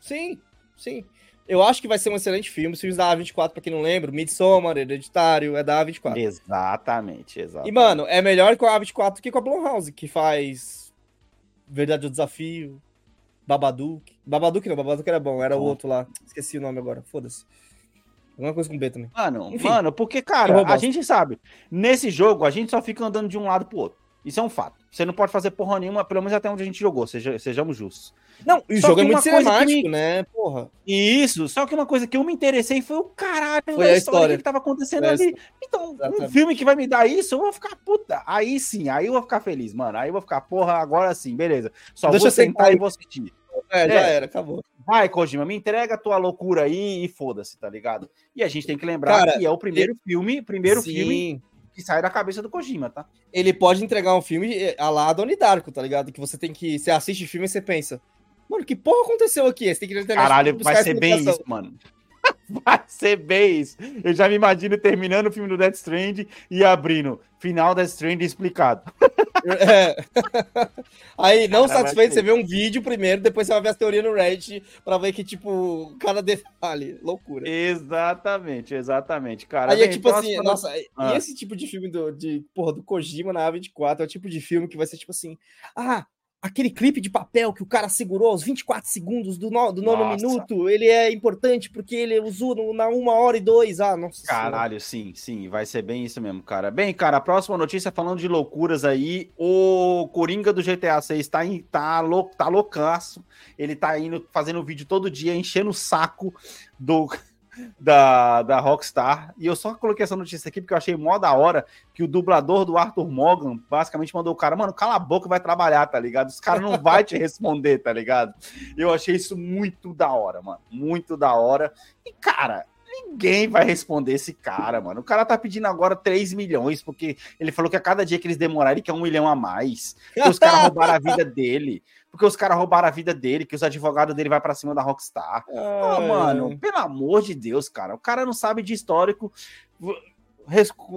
Sim, sim. Eu acho que vai ser um excelente filme. Os filmes da A24, pra quem não lembra, Midsommar, Hereditário, é da A24. Exatamente, exatamente. E, mano, é melhor com a A24 que com a Blumhouse, que faz Verdade o Desafio, Babadook. Babadook não, Babadook era bom, era o outro lá. Esqueci o nome agora, foda-se. Alguma coisa com B também. Mano, Enfim, mano, porque, cara, a gente sabe, nesse jogo a gente só fica andando de um lado pro outro. Isso é um fato. Você não pode fazer porra nenhuma, pelo menos até onde a gente jogou, seja, sejamos justos. Não, o jogo é muito cinemático, me... né? Porra. Isso, só que uma coisa que eu me interessei foi o caralho foi da a história, que tava acontecendo ali. Então, Exatamente. um filme que vai me dar isso, eu vou ficar puta. Aí sim, aí eu vou ficar feliz, mano. Aí eu vou ficar, porra, agora sim, beleza. Só Deixa vou sentar e vou assistir. É, já é. era, acabou. Vai, Kojima, me entrega a tua loucura aí e foda-se, tá ligado? E a gente tem que lembrar Cara, que é o primeiro filme, primeiro sim. filme que sai da cabeça do Kojima, tá? Ele pode entregar um filme eh, a lá Donnie Darko, tá ligado? Que você tem que. Você assiste o filme e você pensa. Mano, que porra aconteceu aqui? Você tem que Caralho, vai ser bem isso, mano. Vai ser bem isso. Eu já me imagino terminando o filme do Death Strand e abrindo final Death Strand explicado. É. Aí, não Cara, satisfeito, você vê um vídeo primeiro, depois você vai ver as teorias no Reddit pra ver que, tipo, cada detalhe, loucura. Exatamente, exatamente, cara. Aí é tipo assim, nossa, ah. e esse tipo de filme do, de, porra, do Kojima na A24 é o tipo de filme que vai ser tipo assim, ah, aquele clipe de papel que o cara segurou aos 24 segundos do, no, do nono nossa. minuto, ele é importante porque ele usou no, na uma hora e dois. Ah, nossa. Caralho, sim, sim, vai ser bem isso mesmo, cara. Bem, cara, a próxima notícia falando de loucuras aí, o Coringa do GTA 6 tá, em, tá, lou, tá loucaço. Ele tá indo fazendo vídeo todo dia, enchendo o saco do da, da Rockstar. E eu só coloquei essa notícia aqui porque eu achei mó da hora que o dublador do Arthur Morgan basicamente mandou o cara, mano, cala a boca vai trabalhar, tá ligado? Os caras não vai te responder, tá ligado? Eu achei isso muito da hora, mano. Muito da hora. E, cara, ninguém vai responder esse cara, mano. O cara tá pedindo agora 3 milhões, porque ele falou que a cada dia que eles demorarem, ele quer um milhão a mais. Os caras roubaram a vida dele porque os caras roubaram a vida dele, que os advogados dele vai para cima da Rockstar. Ah, mano, pelo amor de Deus, cara. O cara não sabe de histórico.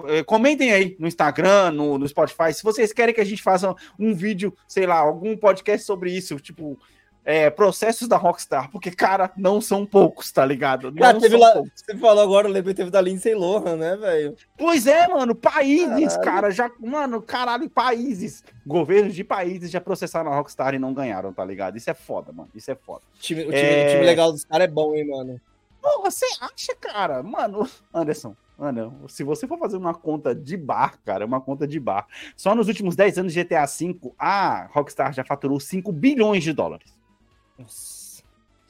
Eh, comentem aí no Instagram, no, no Spotify, se vocês querem que a gente faça um vídeo, sei lá, algum podcast sobre isso, tipo, é, processos da Rockstar, porque, cara, não são poucos, tá ligado? Não teve lá, você falou agora, eu lembrei, teve da Lindsay Lohan, né, velho? Pois é, mano, países, caralho. cara, já, mano, caralho, países, governos de países já processaram a Rockstar e não ganharam, tá ligado? Isso é foda, mano, isso é foda. O time, o time, é... time legal dos caras é bom, hein, mano? Pô, você acha, cara? Mano, Anderson, Mano, se você for fazer uma conta de bar, cara, uma conta de bar, só nos últimos 10 anos de GTA V, a Rockstar já faturou 5 bilhões de dólares. Nossa.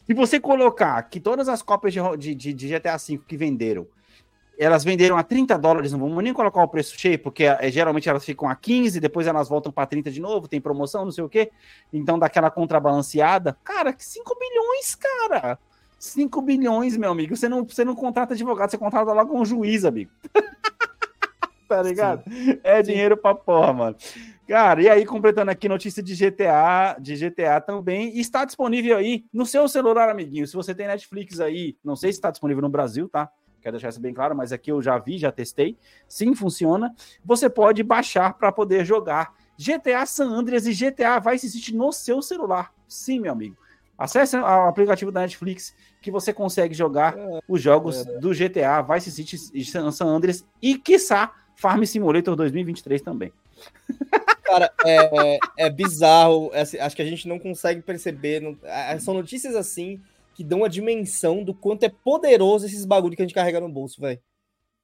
Se você colocar que todas as cópias de, de, de, GTA V que venderam, elas venderam a 30 dólares, não vamos nem colocar o preço cheio, porque é, geralmente elas ficam a 15, depois elas voltam para 30 de novo, tem promoção, não sei o quê. Então dá aquela contrabalanceada. Cara, que 5 bilhões, cara. 5 bilhões, meu amigo. Você não, você não contrata advogado, você contrata logo um juiz, amigo. tá ligado? Sim. É dinheiro pra porra, mano. Cara, e aí, completando aqui, notícia de GTA, de GTA também, está disponível aí no seu celular, amiguinho. Se você tem Netflix aí, não sei se está disponível no Brasil, tá? Quero deixar isso bem claro, mas aqui eu já vi, já testei. Sim, funciona. Você pode baixar para poder jogar GTA San Andreas e GTA Vice City no seu celular. Sim, meu amigo. Acesse o aplicativo da Netflix que você consegue jogar os jogos do GTA Vice City e San Andreas e, quiçá, Farm Simulator 2023 também. Cara, é, é bizarro. É, assim, acho que a gente não consegue perceber. Não, é, são notícias assim que dão a dimensão do quanto é poderoso esses bagulho que a gente carrega no bolso, velho.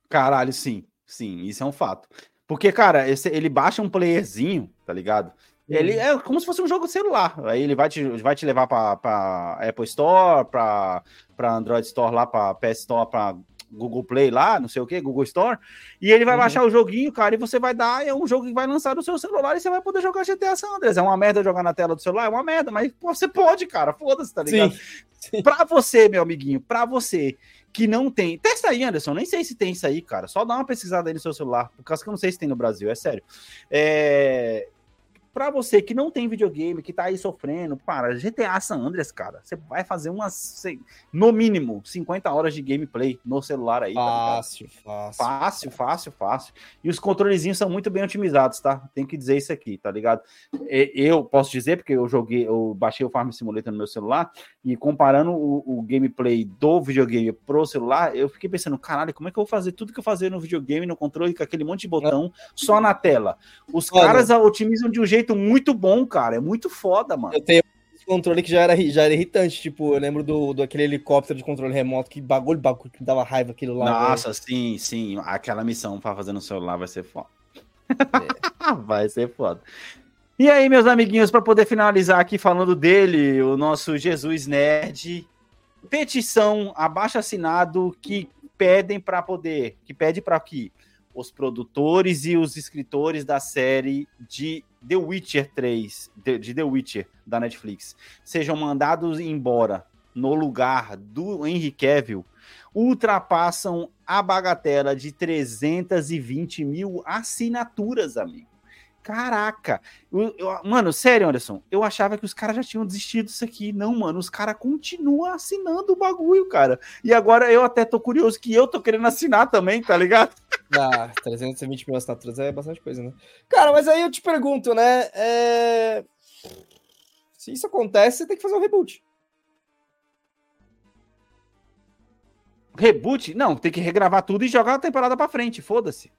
Caralho, sim. Sim, isso é um fato. Porque, cara, esse, ele baixa um playerzinho, tá ligado? Ele uhum. é como se fosse um jogo celular. Aí ele vai te, vai te levar para Apple Store, para Android Store lá, para PS Store, para Google Play lá, não sei o que, Google Store, e ele vai uhum. baixar o joguinho, cara, e você vai dar, é um jogo que vai lançar no seu celular e você vai poder jogar GTA San Andreas. É uma merda jogar na tela do celular, é uma merda, mas pô, você pode, cara, foda-se, tá ligado? Sim. Sim. Pra você, meu amiguinho, pra você que não tem, testa aí, Anderson, nem sei se tem isso aí, cara, só dá uma pesquisada aí no seu celular, por causa que eu não sei se tem no Brasil, é sério. É, Pra você que não tem videogame, que tá aí sofrendo, para GTA San Andreas, cara, você vai fazer umas, no mínimo, 50 horas de gameplay no celular aí. Tá fácil, tá fácil. Fácil, fácil, fácil. E os controlezinhos são muito bem otimizados, tá? Tem que dizer isso aqui, tá ligado? Eu posso dizer, porque eu joguei, eu baixei o Farm Simulator no meu celular, e comparando o, o gameplay do videogame pro celular, eu fiquei pensando, caralho, como é que eu vou fazer tudo que eu fazer no videogame, no controle, com aquele monte de botão, só na tela? Os Olha. caras otimizam de um jeito jeito muito bom, cara. É muito foda, mano. Eu tenho controle que já era, já era irritante. Tipo, eu lembro do, do aquele helicóptero de controle remoto, que bagulho, bagulho que dava raiva aquilo lá. Nossa, véio. sim, sim. Aquela missão pra fazer no celular vai ser foda. É. vai ser foda. E aí, meus amiguinhos, para poder finalizar aqui falando dele, o nosso Jesus Nerd, petição abaixo assinado que pedem para poder, que pede para que os produtores e os escritores da série de The Witcher 3, de, The Witcher da Netflix, sejam mandados embora no lugar do Henry Cavill, ultrapassam a bagatela de 320 mil assinaturas, amigo. Caraca! Eu, eu, mano, sério, Anderson, eu achava que os caras já tinham desistido disso aqui. Não, mano, os caras continuam assinando o bagulho, cara. E agora eu até tô curioso que eu tô querendo assinar também, tá ligado? Ah, 320 mil assinaturas é bastante coisa, né? Cara, mas aí eu te pergunto, né? É... Se isso acontece, você tem que fazer um reboot. Reboot? Não, tem que regravar tudo e jogar a temporada pra frente, foda-se.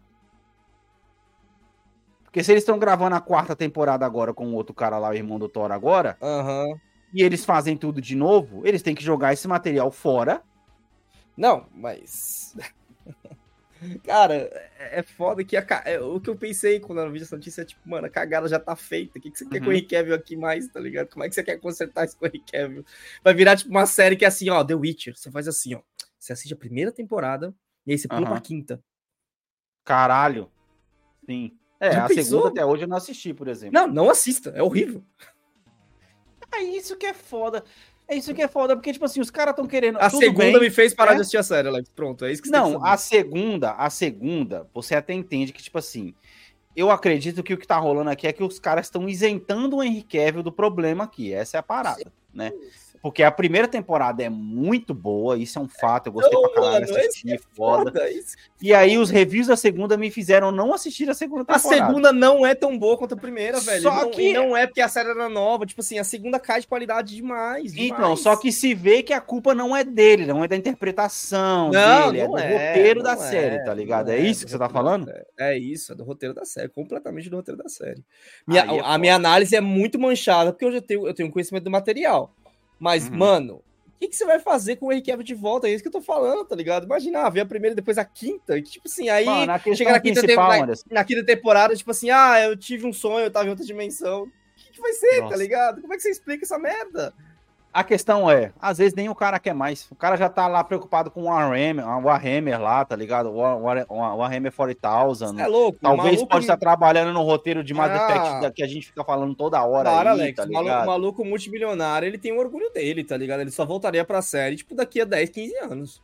Porque se eles estão gravando a quarta temporada agora com o outro cara lá, o irmão do Thor agora, uhum. e eles fazem tudo de novo, eles têm que jogar esse material fora. Não, mas. Cara, é, é foda que a, é, o que eu pensei quando eu vi essa notícia é tipo, mano, a cagada já tá feita. O que, que você uhum. quer com o Henry Cavill aqui mais, tá ligado? Como é que você quer consertar isso com o Henry Cavill? Vai virar tipo uma série que é assim, ó, The Witcher. Você faz assim, ó. Você assiste a primeira temporada e aí você pula uhum. pra quinta. Caralho. Sim. É, Já a pensou? segunda até hoje eu não assisti, por exemplo. Não, não assista, é horrível. É isso que é foda. É isso que é foda, porque, tipo assim, os caras estão querendo. A segunda bem, me fez parar é? de assistir a série, Alex. Pronto, é isso que você Não, a segunda, a segunda, você até entende que, tipo assim, eu acredito que o que tá rolando aqui é que os caras estão isentando o Henry Cavill do problema aqui. Essa é a parada, Sim. né? Porque a primeira temporada é muito boa, isso é um fato. Eu gostei não, pra caralho, mano, assisti, é foda. foda e aí os reviews da segunda me fizeram não assistir a segunda temporada. A segunda não é tão boa quanto a primeira, velho. Só não, que não é porque a série era nova, tipo assim, a segunda cai de qualidade demais, demais. Então, só que se vê que a culpa não é dele, não é da interpretação não, dele, é do é, roteiro da é, série, tá ligado? É, é isso que você tá falando? É isso, é do roteiro da série, completamente do roteiro da série. Minha, é a minha análise é muito manchada porque eu já tenho, eu tenho conhecimento do material. Mas, uhum. mano, o que, que, você vai fazer com o Henry Cavill de volta? É isso que eu tô falando, tá ligado? Imagina, ah, ver a primeira depois a quinta. Que, tipo assim, aí mano, chega na quinta, na, na quinta temporada, tipo assim, ah, eu tive um sonho, eu tava em outra dimensão. O que, que vai ser, tá Nossa. tá ligado? Como é que você explica essa merda? A questão é, às vezes nem o cara quer mais. O cara já tá lá preocupado com o Warhammer, o Warhammer lá, tá ligado? O Warhammer 40,000. É louco. Talvez pode estar trabalhando no roteiro de Mass ah. Effect que a gente fica falando toda hora Cara, aí, Alex, tá ligado? O maluco multimilionário, ele tem o orgulho dele, tá ligado? Ele só voltaria pra série, tipo, daqui a 10, 15 anos.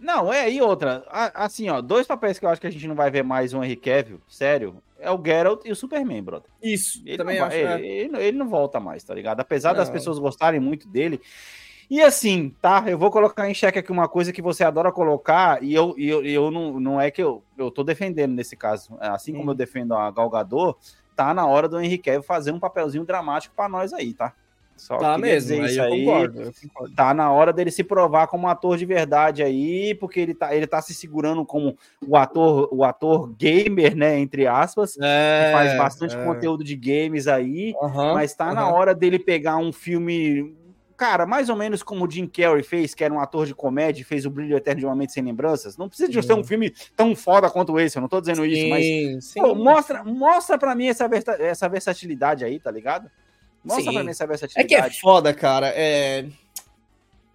Não, é, e outra, assim, ó, dois papéis que eu acho que a gente não vai ver mais um Henry Cavill, sério, é o Geralt e o Superman, brother. Isso, ele também não, acho. Ele, é. ele, ele, não volta mais, tá ligado? Apesar não. das pessoas gostarem muito dele. E assim, tá? Eu vou colocar em xeque aqui uma coisa que você adora colocar, e eu, e eu, eu não, não é que eu, eu tô defendendo nesse caso. Assim como eu defendo a Galgador, tá na hora do Cavill fazer um papelzinho dramático para nós aí, tá? Só tá mesmo, aí eu, aí, concordo, eu concordo. Tá na hora dele se provar como ator de verdade aí, porque ele tá, ele tá se segurando como o ator, o ator gamer, né, entre aspas, é, que faz bastante é. conteúdo de games aí, uhum, mas tá uhum. na hora dele pegar um filme, cara, mais ou menos como o Jim Carrey fez, que era um ator de comédia, fez o Brilho Eterno de uma Mente Sem Lembranças. Não precisa de ser um filme tão foda quanto esse, eu não tô dizendo sim, isso, mas sim, pô, mostra, mostra para mim essa, essa versatilidade aí, tá ligado? Mostra Sim. pra mim essa versatilidade. É que é foda, cara. É...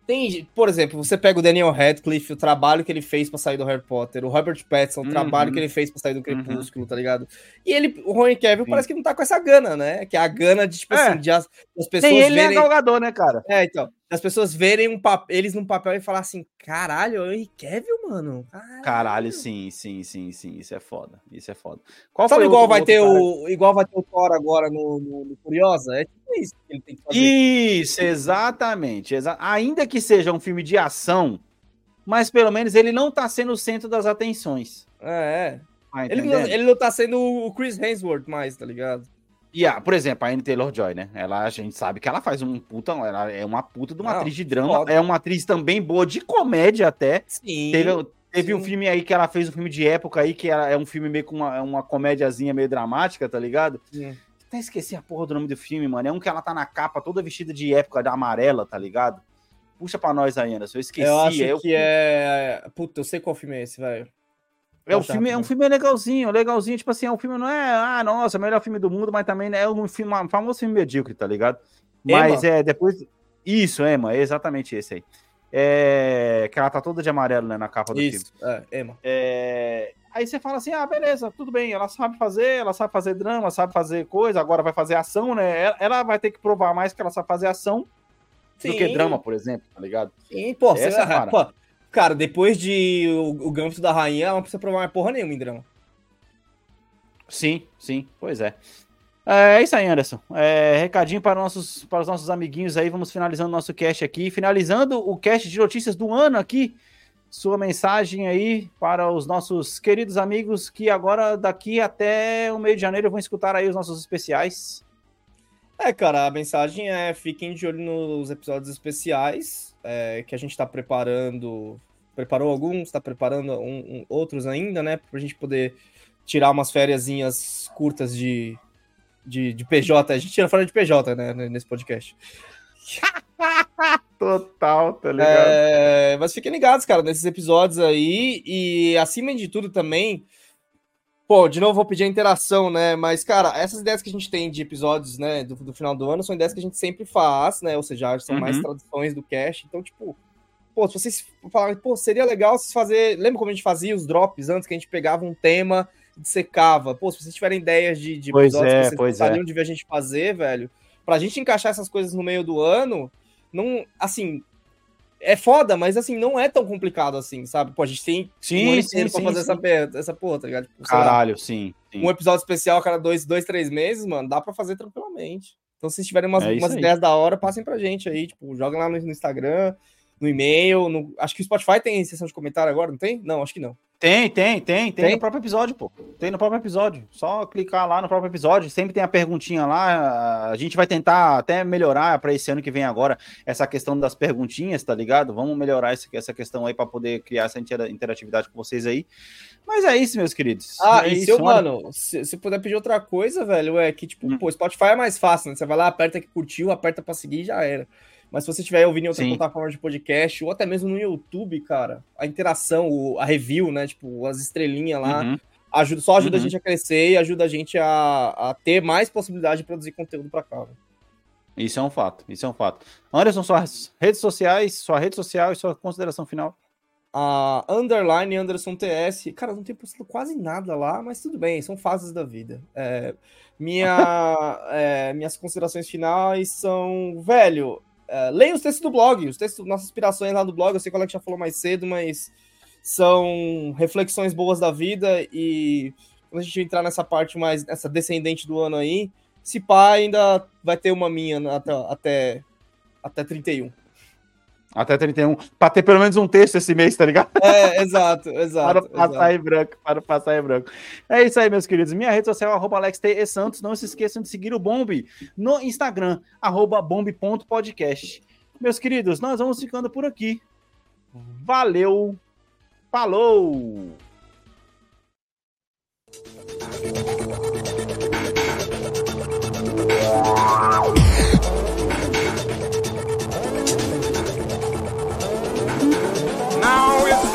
Tem, por exemplo, você pega o Daniel Radcliffe, o trabalho que ele fez para sair do Harry Potter, o Robert Pattinson, o uhum. trabalho que ele fez para sair do. Crepúsculo, uhum. tá ligado? E ele, o Ron Kevin parece que não tá com essa gana, né? Que é a gana de, tipo é. assim, de as, as pessoas Nem ele verem... é galgador, né, cara? É, então as pessoas verem um eles num papel e falar assim: caralho, o Henry Cavill, mano. Caralho. caralho. sim, sim, sim, sim. Isso é foda. Isso é foda. Qual Sabe igual vai ter cara? o igual vai ter o Thor agora no, no, no, Curiosa? É tipo isso que ele tem que fazer. Isso, exatamente. Exa Ainda que seja um filme de ação, mas pelo menos ele não tá sendo o centro das atenções. É, é. Tá ele, ele não tá sendo o Chris Hemsworth mais, tá ligado? E, a, por exemplo, a Anne Taylor-Joy, né? Ela, a gente sabe que ela faz um puta... Ela é uma puta de uma Não, atriz de drama. Foda. É uma atriz também boa de comédia até. Sim. Teve, teve sim. um filme aí que ela fez um filme de época aí, que é um filme meio com uma, uma comédiazinha meio dramática, tá ligado? Sim. Até esqueci a porra do nome do filme, mano. É um que ela tá na capa toda vestida de época da amarela, tá ligado? Puxa pra nós aí, Anderson. Eu esqueci. Eu acho é o que é. Puta, eu sei qual filme é esse, velho. É, o filme, é um filme legalzinho, legalzinho. Tipo assim, é um filme não é, ah, nossa, o melhor filme do mundo, mas também é um filme, um famoso filme medíocre, tá ligado? Mas é depois. Isso, Emma, é exatamente esse aí. É, que ela tá toda de amarelo, né, na capa do filme. Isso, é, Emma. É, Aí você fala assim: ah, beleza, tudo bem, ela sabe fazer, ela sabe fazer drama, sabe fazer coisa, agora vai fazer ação, né? Ela- vai ter que provar mais que ela sabe fazer ação do que Sim. drama, por exemplo, tá ligado? Sim, pô, Essa você, é pô, cara, depois de o, o Gambito da Rainha, ela não precisa provar mais porra nenhuma em drama. Sim, sim, pois é. É isso aí, Anderson. É, recadinho para, nossos, para os nossos amiguinhos aí. Vamos finalizando nosso cast aqui. Finalizando o cast de notícias do ano aqui. Sua mensagem aí para os nossos queridos amigos que agora, daqui até o meio de janeiro, vão escutar aí os nossos especiais. É, cara, a mensagem é fiquem de olho nos episódios especiais é, que a gente tá preparando. Preparou alguns, tá preparando um- um- outros ainda, né? Pra gente poder tirar umas fériasinhas curtas de, de, de PJ. A gente tira fora de PJ, né? Nesse podcast. Total, tá É, mas fiquem ligados, cara, nesses episódios aí. E acima de tudo também. Pô, de novo vou pedir a interação, né? Mas, cara, essas ideias que a gente tem de episódios, né, do, do final do ano, são ideias que a gente sempre faz, né? Ou seja, são mais Uhum. traduções do cast. Então, tipo, pô, se vocês falarem, pô, seria legal vocês fazer. Lembra como a gente fazia os drops antes, que a gente pegava um tema e dissecava? Pô, se vocês tiverem ideias de, de Pois episódios é, que vocês pois gostariam de ver a gente fazer, velho, pra gente encaixar essas coisas no meio do ano, não, assim, é foda, mas assim, não é tão complicado assim, sabe? Pô, a gente tem um ano Sim, sim, pra sim, fazer sim. essa, essa porra, tá ligado? Tipo, sei lá, Caralho, sim. sim. um episódio especial a cada dois, dois, três meses, mano, dá pra fazer tranquilamente. Então, se vocês tiverem umas, É umas ideias da hora, passem pra gente aí, tipo, joga lá no, no Instagram, no e-mail, no... acho que o Spotify tem seção de comentário agora, não tem? Não, acho que não. Tem, tem, tem, tem, Tem? no próprio episódio, pô. Tem no próprio episódio. Só clicar lá no próprio episódio. Sempre tem a perguntinha lá. A gente vai tentar até melhorar para esse ano que vem agora essa questão das perguntinhas, tá ligado? Vamos melhorar essa questão aí para poder criar essa intera- interatividade com vocês aí. Mas é isso, meus queridos. Ah, é e isso, se eu, olha. mano, se, se puder pedir outra coisa, velho, é que, tipo, Hum. pô, Spotify é mais fácil, né? Você vai lá, aperta que curtiu, aperta pra seguir e já era. Mas se você estiver ouvindo em outra Sim. plataforma de podcast, ou até mesmo no YouTube, cara, a interação, o- a review, né? Tipo, as estrelinhas lá, Uhum. ajuda, só ajuda Uhum. a gente a crescer e ajuda a gente a, a ter mais possibilidade de produzir conteúdo pra cá. velho. Isso é um fato. Isso é um fato. Anderson, suas redes sociais, sua rede social e sua consideração final. A underline Anderson TS, cara, não tem postado quase nada lá, mas tudo bem, são fases da vida. É, minha, é, minhas considerações finais são, velho, é, leia os textos do blog, os textos, nossas inspirações lá do blog, eu sei que o Alex já falou mais cedo, mas são reflexões boas da vida e quando a gente entrar nessa parte mais, essa descendente do ano aí, se pá, ainda vai ter uma minha até, até, até 31. Até 31. para ter pelo menos um texto esse mês, tá ligado? É, exato, exato. para passar exato. em branco, para passar em branco. É isso aí, meus queridos. Minha rede social é AlexTESantos. Não se esqueçam de seguir o Bombe no Instagram, arroba bombe.podcast. Meus queridos, nós vamos ficando por aqui. Valeu! Falou! Now it's